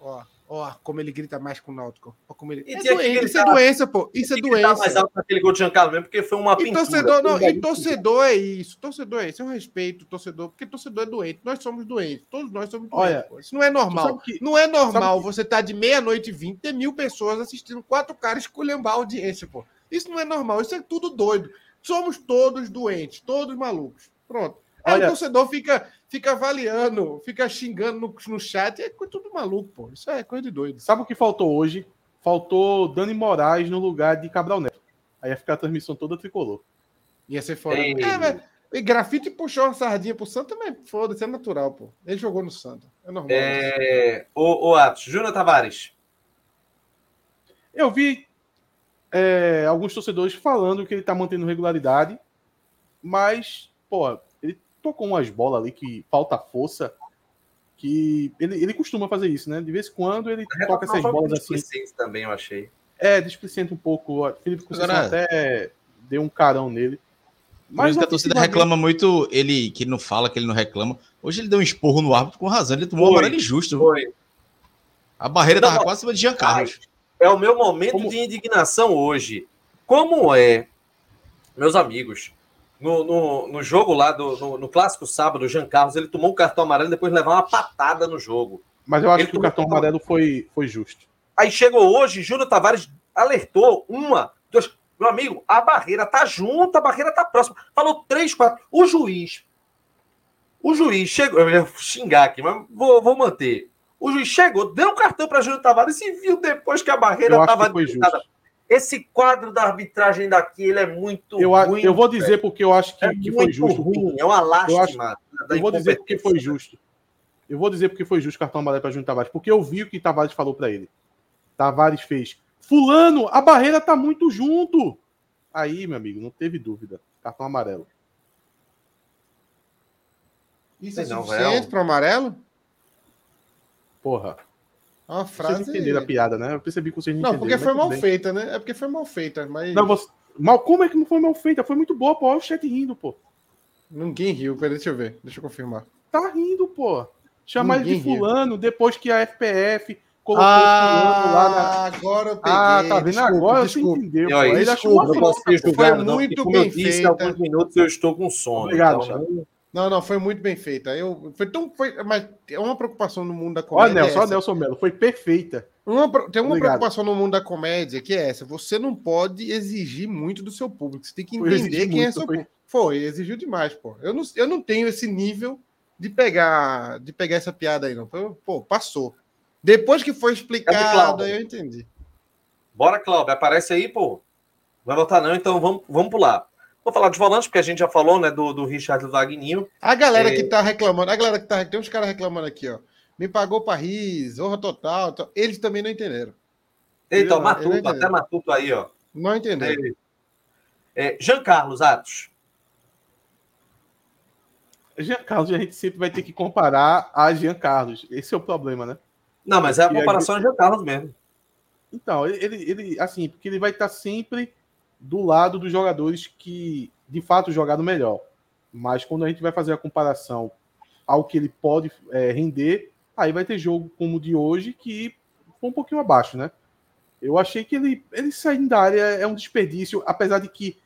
Ó, Ó, como ele grita mais com o Náutico. Oh, como ele... É doença, isso é doença, pô. Isso é doença. mais alto naquele gol de Giancarlo mesmo, porque foi uma e pintura. Torcedor, não, e torcedor é isso. Torcedor é isso. Eu respeito o torcedor, porque torcedor é doente. Nós somos doentes. Todos nós somos doentes. Olha, pô. isso não é normal. Que... Não é normal que... você tá de meia-noite e vinte, ter mil pessoas assistindo quatro caras esculhambar a audiência, pô. Isso não é normal. Isso é tudo doido. Somos todos doentes, todos malucos. Pronto. Aí Olha, o torcedor fica, fica avaliando, fica xingando no, no chat. É tudo maluco, pô. Isso é coisa de doido. Sabe o que faltou hoje? Faltou Dani Moraes no lugar de Cabral Neto. Aí ia ficar a transmissão toda tricolor. Ia ser foda. É, mas, e grafite puxou uma sardinha pro Santa, mas foda-se, é natural, pô. Ele jogou no Santa. É normal. É... O, o Atos, Júnior Tavares. Eu vi é, alguns torcedores falando que ele tá mantendo regularidade, mas, pô, tocou umas bolas ali que falta força. Que ele, ele costuma fazer isso, né? De vez em quando ele toca essas bolas assim. também, eu achei. É, displicente um pouco. O Felipe Conceição até deu um carão nele. Mas que a torcida reclama muito, ele que ele não fala, que ele não reclama. Hoje ele deu um esporro no árbitro com razão, ele tomou foi, um amarelo injusto. Foi. A barreira não, tava quase cima de Jean Carlos. É o meu momento Como... de indignação hoje. Como é, meus amigos, no, no, no jogo lá, do, no, no, clássico sábado, o Jean Carlos, ele tomou um cartão amarelo e depois levou uma patada no jogo. Mas eu acho ele que o cartão amarelo foi, foi justo. Aí chegou hoje, Júlio Tavares alertou uma, duas. Meu amigo, a barreira tá junto, a barreira tá próxima. Falou três, quatro. O juiz. O juiz chegou. Eu ia xingar aqui, mas vou, vou manter. O juiz chegou, deu um cartão para Júlio Tavares e viu depois que a barreira estava Esse quadro da arbitragem daqui ele é muito eu, ruim. Eu vou dizer velho. porque eu acho que, é que foi justo. Ruim, é uma lástima. Eu, acho, eu vou dizer porque foi justo. Eu vou dizer porque foi justo o cartão amarelo para Júlio Tavares, porque eu vi o que Tavares falou para ele. Tavares fez. Fulano, a barreira tá muito junto. Aí, meu amigo, não teve dúvida. Cartão amarelo. Isso é suficiente para amarelo? Porra. Uma frase. Vocês entenderam a piada, né? Eu percebi que vocês não, não porque foi mal bem. feita, né? É porque foi mal feita, mas. Não, você... Mal, como é que não foi mal feita? Foi muito boa, pô. Olha o chat rindo, pô. Ninguém riu, peraí, deixa eu ver, deixa eu confirmar. Tá rindo, pô. Chamar ele de fulano riu. depois que a FPF colocou ah, fulano lá na. Agora eu peguei. Ah, tá vendo desculpa, agora? Desculpa. Você entendeu, pô. Ele achou uma Foi muito bem feita. alguns minutos eu estou com sono. Obrigado, então, não, não, foi muito bem feita. Eu, foi tão, foi, mas é uma preocupação no mundo da comédia. Olha, Nelson, é Nelson Melo, foi perfeita. Uma, tem uma Obrigado. preocupação no mundo da comédia que é essa: você não pode exigir muito do seu público. Você tem que entender quem é muito, é seu foi... público. Foi, exigiu demais, pô. Eu não, eu não tenho esse nível de pegar, de pegar essa piada aí, não. Pô, passou. Depois que foi explicado, aí eu entendi. Bora, Cláudio, aparece aí, pô. Vai voltar não, então vamos, vamos pular. Vou falar de volantes, porque a gente já falou, né, do, do Richard Wagninho. A galera é... que tá reclamando, a galera que tá. Tem uns caras reclamando aqui, ó. Me pagou Paris, honra total. Eles também não entenderam. Então, Matuto, até Matuto aí, ó. Não entenderam. É, é, Jean Carlos Atos. Jean Carlos, a gente sempre vai ter que comparar a Jean Carlos. Esse é o problema, né? Não, mas é a comparação a Jean Carlos mesmo. Então, ele, ele, assim, porque ele vai estar sempre do lado dos jogadores que de fato jogaram melhor. Mas quando a gente vai fazer a comparação ao que ele pode é, render, aí vai ter jogo como o de hoje que foi um pouquinho abaixo, né? Eu achei que ele, ele saindo da área é um desperdício, apesar de que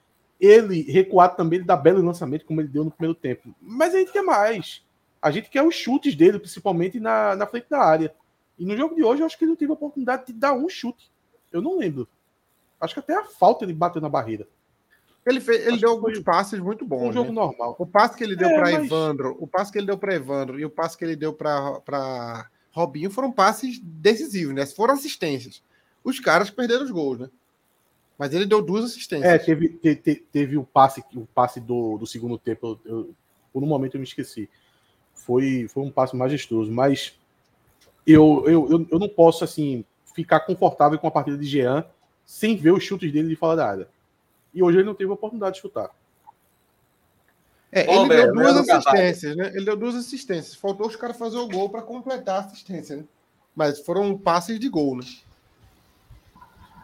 ele recuar também, ele dá belo lançamento, como ele deu no primeiro tempo. Mas a gente quer mais. A gente quer os chutes dele, principalmente na, na frente da área. E no jogo de hoje, eu acho que ele não teve a oportunidade de dar um chute. Eu não lembro. Acho que até a falta ele bateu na barreira. Ele, fez, ele deu alguns passes muito bons. Um jogo né? normal. O passe que ele deu é, para mas... Evandro, o passe que ele deu para Evandro e o passe que ele deu para Robinho foram passes decisivos, né? Foram assistências. Os caras perderam os gols, né? Mas ele deu duas assistências. É, teve, te, teve o passe, o passe do, do segundo tempo. Eu, eu, por um momento eu me esqueci. Foi, foi um passe majestoso, mas eu, eu, eu, eu não posso assim ficar confortável com a partida de Jean sem ver os chutes dele de fora da área. E hoje ele não teve a oportunidade de chutar. É, ele deu duas assistências, né? Ele deu duas assistências. Faltou os caras fazer o gol para completar a assistência, né? Mas foram passes de gol, né?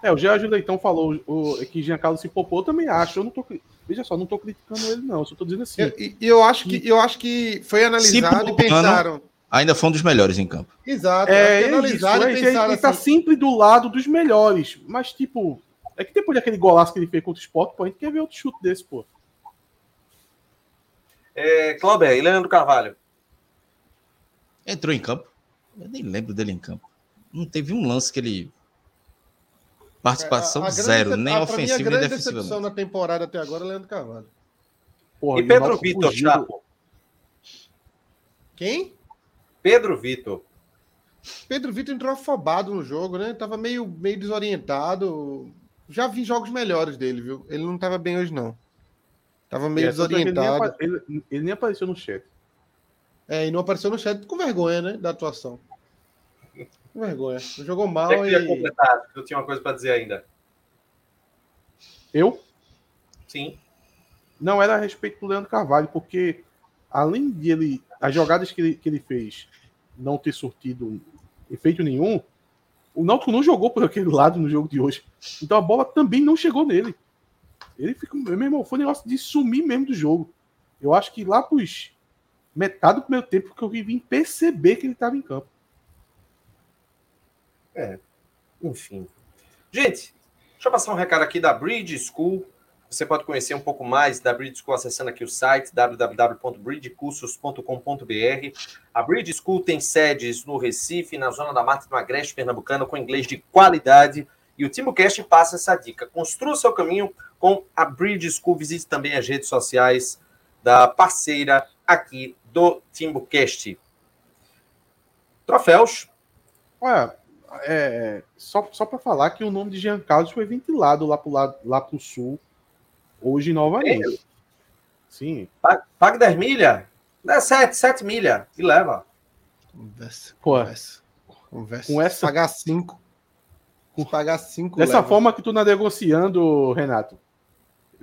É, o Gerardo Leitão falou o, que Giancarlo se popou, eu também acho. Eu não tô, veja só, não tô criticando ele, não. Eu só tô dizendo assim. E eu, eu, acho que, eu acho que foi analisado e pensaram. Ainda foi um dos melhores em campo. Exato. É, é isso, é, ele, ele tá assim. tá sempre do lado dos melhores. Mas, tipo, é que depois daquele golaço que ele fez contra o Sport, pô, a gente quer ver outro chute desse, pô. É, Clauber, e Leandro Carvalho? Entrou em campo. Eu nem lembro dele em campo. Não teve um lance que ele. Participação é, zero, nem ofensiva nem defensiva. A grande decepção na temporada até agora é Leandro Carvalho. Porra, e Pedro Vitor, Chapo? Quem? Pedro Vitor. Pedro Vitor entrou afobado no jogo, né? Tava meio, meio desorientado. Já vi jogos melhores dele, viu? Ele não tava bem hoje, não. Tava meio é, desorientado. Ele nem, ele, ele nem, apareceu no chat. É, e não apareceu no chat com vergonha, né? Da atuação. Com vergonha. Jogou mal Você e. completar, eu tinha uma coisa para dizer ainda. Eu? Sim. Não, era a respeito do Leandro Carvalho, porque além de ele. As jogadas que ele, que ele fez não ter surtido efeito nenhum, o Náutico não jogou por aquele lado no jogo de hoje. Então a bola também não chegou nele. Ele ficou. Meu irmão, foi um negócio de sumir mesmo do jogo. Eu acho que lá pros metade do primeiro tempo que eu vim perceber que ele estava em campo. É, enfim. Gente, deixa eu passar um recado aqui da Bridge School. Você pode conhecer um pouco mais da Bridge School acessando aqui o site www.bridgecursos.com.br. A Bridge School tem sedes no Recife, na zona da Mata do Agreste Pernambucana, com inglês de qualidade. E o TimbuCast passa essa dica. Construa seu caminho com a Bridge School. Visite também as redes sociais da parceira aqui do TimbuCast. Troféus. Olha, é, só, só para falar que o nome de Jean Carlos foi ventilado lá para o sul hoje novamente. É. Sim. Pague 10 milha? Dá 7, 7 milha e leva. Conversa. Conversa. Conversa. Com essa... Pagar 5. Com pagar 5. Dessa leva. forma que tu tá negociando, Renato.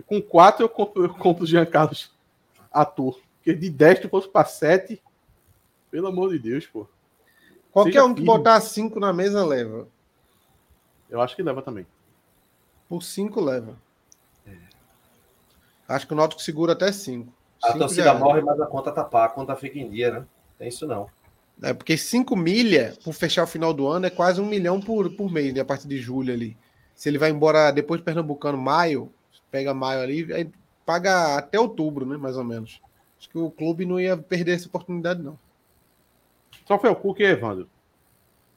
Com 4 eu compro, eu compro o Jean Carlos ator. Porque de 10 tu fosse para 7. Pelo amor de Deus, pô. Qualquer Seja um que firme. botar 5 na mesa leva. Eu acho que leva também. Por 5 leva. É. Acho que o Náutico segura até 5. A torcida morre, mas a conta tá pá, a conta fica em dia, né? Tem isso não. É porque 5 milha por fechar o final do ano é quase um milhão por, por mês, né? A partir de julho ali. Se ele vai embora depois de Pernambucano, maio, pega maio ali, aí paga até outubro, né? Mais ou menos. Acho que o clube não ia perder essa oportunidade, não. Só foi o Cook e Evandro.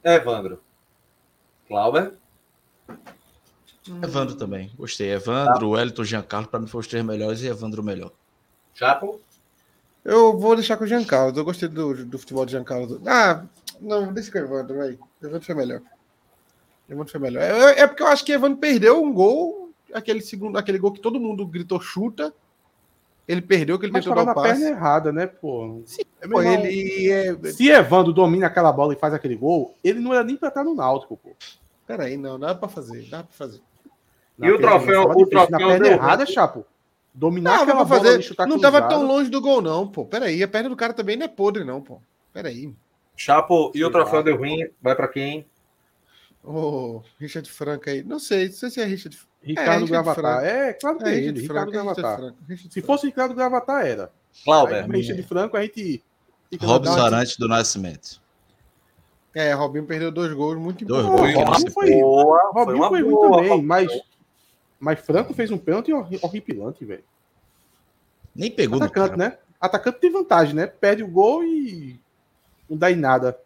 Evandro. Clauber? Evandro também. Gostei. Evandro, tá. Wellington, Giancarlo, para mim foram os três melhores e Evandro o melhor. Chapo? Eu vou deixar com o Giancarlo. Eu gostei do, do futebol de Giancarlo. Ah, não, deixa com o Evandro, vai. Evandro foi melhor. Evandro foi melhor. É, é, porque eu acho que Evandro perdeu um gol, aquele segundo, aquele gol que todo mundo gritou chuta. Ele perdeu que ele Mas tentou dar o passe. perna errada, né, pô? Sim, pô, ele é... Se Evandro domina aquela bola e faz aquele gol, ele não era nem pra estar no Náutico, pô. Peraí, não, dá pra fazer, dá pra fazer. E o troféu, o troféu na perna errada, Chapo. Dominar não, aquela fazer. bola Não tava tão longe do gol, não, pô. Peraí, a perna do cara também não é podre, não, pô. Peraí. Chapo, e o troféu deu ruim, vai pra quem? Ô, oh, Richard Franca aí. Não sei, não sei se é Richard Ricardo é, Gravatar. É, claro que é, é ele, Ricardo Gravatar. Se fosse Ricardo Gravatar, era. Cláudio. Richard Franco, a gente. Robson Sarante do Nascimento. É, Robinho perdeu dois gols muito dois importantes. Gols Robinho foi, boa, Robinho foi, ruim também, mas, mas Franco fez um pênalti horripilante, velho. Nem pegou Atacante, né? Atacante tem vantagem, né? Perde o gol e não dá em nada.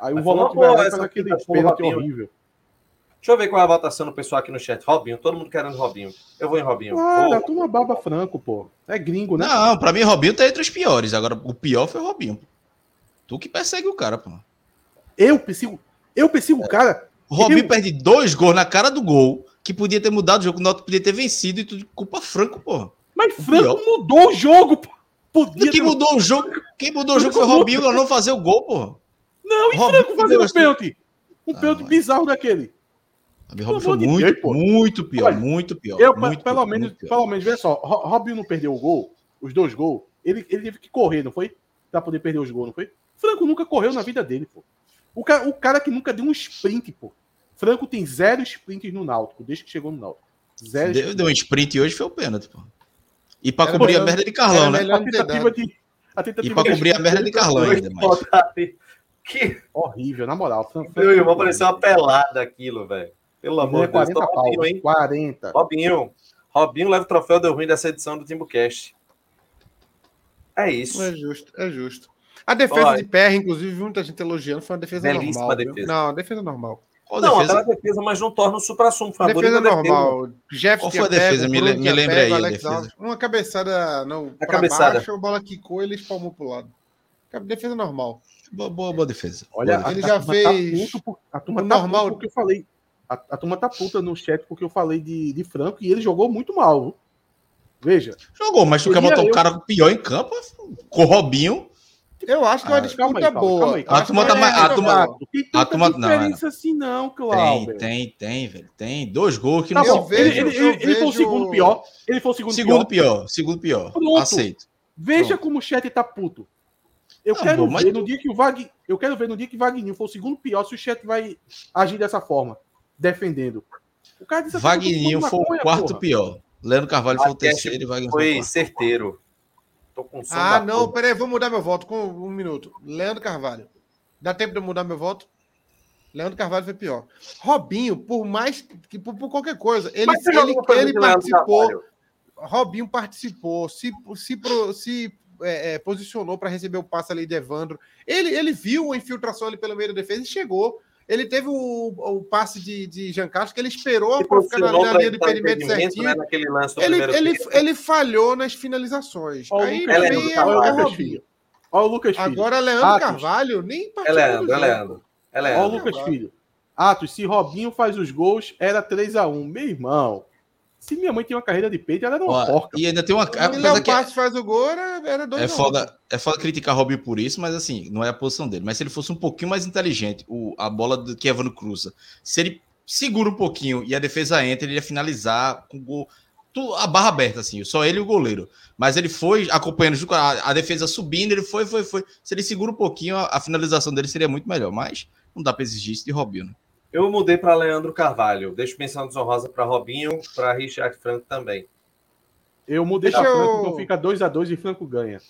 Aí mas o volante vai lá e faz aquele pênalti horrível. Deixa eu ver qual é a votação do pessoal aqui no chat. Robinho, todo mundo querendo Robinho. Eu vou em Robinho. Ah, vou. turma baba franco, pô. É gringo, né? Não, pra mim Robinho tá entre os piores. Agora, o pior foi o Robinho. Tu que persegue o cara, pô. Eu persigo, eu persigo é. o cara. O Robinho eu... perde dois gols na cara do gol, que podia ter mudado o jogo, o Náutico podia ter vencido e tudo culpa Franco, pô. Mas o Franco pior. mudou o jogo, pô. Podia quem ter... mudou o jogo? Quem mudou o jogo foi o Robinho, não fazer o gol, pô. Não, e Robinho Franco fazendo um pênalti. Um ah, pênalti bizarro daquele. A Robinho foi muito, Deus, muito pior, Olha, muito pior. Eu, muito pelo, pior, menos, pior. pelo menos, veja só, Robinho não perdeu o gol, os dois gols, ele, ele teve que correr, não foi? Pra poder perder os gols, não foi? Franco nunca correu na vida dele, pô. O cara, o cara que nunca deu um sprint, pô. Franco tem zero sprints no Náutico, desde que chegou no Náutico. Zero deu, deu um sprint hoje foi o pênalti, pô. E pra Era cobrir melhor, a merda de Carlão, né? A tentativa, de, E para cobrir a merda de Carlão ainda mais. Que horrível, na moral. Meu irmão, pareceu uma pelada aquilo, velho. Pelo amor de Deus. 40 Robinho, hein? 40. Robinho. Robinho leva o troféu deu ruim dessa edição do Timbucast. É isso. É justo, é justo. A defesa Olha. de PR, inclusive, muita gente elogiando, foi uma defesa Belíssima normal. Defesa. Não, defesa normal. Qual não, defesa? aquela defesa, mas não torna o supra-sumo. Defesa normal. Jeff Qual foi a defesa? Me, me lembra aí. Alex uma cabeçada não, a cabeçada. baixo, a bola quicou e ele espalmou pro lado. Defesa normal. Boa, boa, boa defesa. Olha, boa ele já tá fez. Tá por, a turma tá normal. porque eu falei. A, a, turma tá puta no chat porque eu falei de, de Franco e ele jogou muito mal. Viu? Veja. Jogou, mas tu quer botar um cara pior em campo com o Robinho. Eu acho que é uma disputa ah, boa. A turma tá mais. A turma. A turma não. diferença assim, não, Cláudio. Tem, tem, tem, velho. Tem. Dois gols que não tá Vejo, ele, ele, ele foi o segundo pior. Ele foi o segundo, segundo pior. pior. Segundo pior. Pronto. Aceito. Veja Pronto. como o chat tá puto. Eu não, quero ver no dia que o Vag... Eu quero ver no dia que o Vagninho for o segundo pior se o chat vai agir dessa forma, defendendo. O cara disse assim, Vagninho foi o quarto porra. pior. Leandro Carvalho foi o terceiro e Wagner foi, foi certeiro. Tô com ah, não, porra. peraí, vou mudar meu voto com um minuto. Leandro Carvalho. Dá tempo de eu mudar meu voto? Leandro Carvalho foi pior. Robinho, por mais que por, por qualquer coisa, ele, ele, ele participou. Robinho participou, se, se, se é, é, posicionou para receber o passe ali de Evandro. Ele, ele viu a infiltração ali pelo meio da defesa e chegou. Ele teve o, o passe de, de Jean Carlos, que ele esperou para ficar na, na linha de impedimento certinho. Né, ele, ele, ele, falhou nas finalizações. Olha Aí, é Leandro, é, o Lucas Filho. Olha o Lucas Filho. Agora, Leandro Atos. Carvalho nem participou. É Leandro, é Leandro. É Leandro. Olha o Lucas Filho. Atos, se Robinho faz os gols, era 3x1. Meu irmão. Se minha mãe tinha uma carreira de peito, ela era uma Ó, porca. E ainda tem uma. O Léo que é, faz o gol, era, era dois. É foda, é foda criticar Robinho por isso, mas assim, não é a posição dele. Mas se ele fosse um pouquinho mais inteligente, o, a bola do que Evano cruza, se ele segura um pouquinho e a defesa entra, ele ia finalizar com o gol. A barra aberta, assim, só ele e o goleiro. Mas ele foi acompanhando a, a defesa subindo, ele foi, foi, foi. Se ele segura um pouquinho, a, a finalização dele seria muito melhor. Mas não dá para exigir isso de Robinho, né? Eu mudei para Leandro Carvalho. Deixo menção desonrosa para Robinho, para Richard Franco também. Eu mudei para Franco, eu... então fica 2 a 2 e Franco ganha.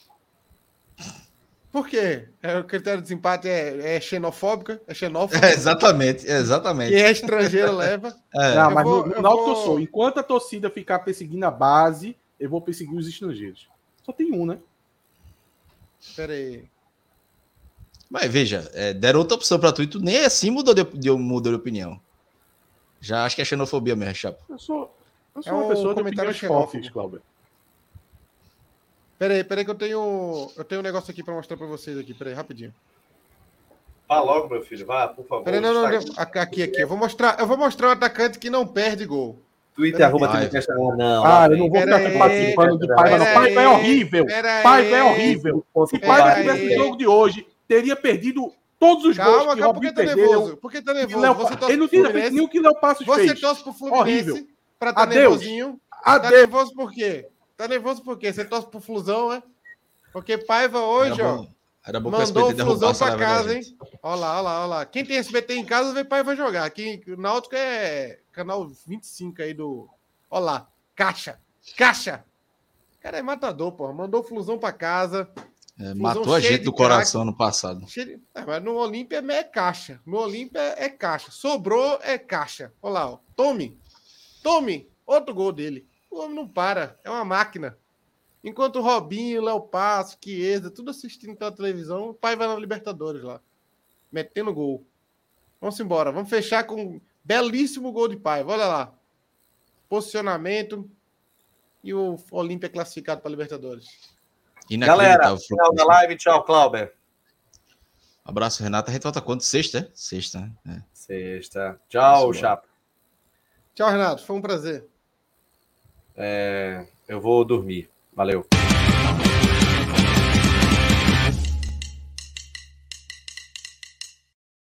Por quê? É, o critério de desempate é, é xenofóbica? É xenófobo? É, exatamente, exatamente. E é estrangeiro leva. É. Não, mas vou, no, no vou... que eu sou, enquanto a torcida ficar perseguindo a base, eu vou perseguir os estrangeiros. Só tem um, né? Pera aí. Mas veja, é, deram outra opção para tu e tu nem assim mudou de, de, mudou de opinião. Já acho que é xenofobia mesmo, Chapo. Eu sou, eu sou é uma pessoa de opiniões fortes, Cláudio. Peraí, peraí que eu tenho, eu tenho um negócio aqui para mostrar para vocês aqui. Peraí, rapidinho. Vá logo, meu filho. Vá, por favor. Peraí, não, não, não. Aqui, aqui, aqui. Eu vou mostrar, eu vou mostrar um atacante que não perde gol. Twitter arroba ah, não. Ah, eu não vou ficar aí, participando de Paiva, não. Paiva é horrível. Paiva é horrível. Se Paiva tivesse o jogo de hoje, teria perdido todos os Calma, gols que calma, Robinho tá nervoso? Por que tá nervoso? Léo, você ele não tinha feito nenhum que Léo Passos você fez. Você torce pro Fluminense Horrível. pra tá Adeus. nervosinho. Tá Adeus. Tá nervoso por quê? Tá nervoso por quê? Você torce pro Flusão, né? Porque Paiva hoje, Era ó. Bom. Era bom mandou o Flusão pra casa, hein? Olha lá, olha lá, olha lá. Quem tem SBT em casa, vê Paiva jogar. Aqui, o Náutico é canal 25 aí do... Olha lá. Caixa. Caixa. Cara, é matador, pô. Mandou o Flusão pra casa. É, matou a gente do coração no passado. De... É, mas no Olímpia é caixa. No Olímpia é caixa. Sobrou é caixa. Olha lá, ó. Tome. Tome. Outro gol dele. O homem não para. É uma máquina. Enquanto o Robinho, Léo Passo, Chiesa, tudo assistindo pela televisão, o pai vai na Libertadores lá. Metendo gol. Vamos embora. Vamos fechar com um belíssimo gol de Paiva. Olha lá. Posicionamento. E o Olímpia classificado para Libertadores. Galera, final da live. Tchau, Clauber. Abraço, Renata. A gente volta quando? Sexta? Sexta, né? É. Sexta. Tchau, Chapa. Tchau, Renato. Foi um prazer. É, eu vou dormir. Valeu.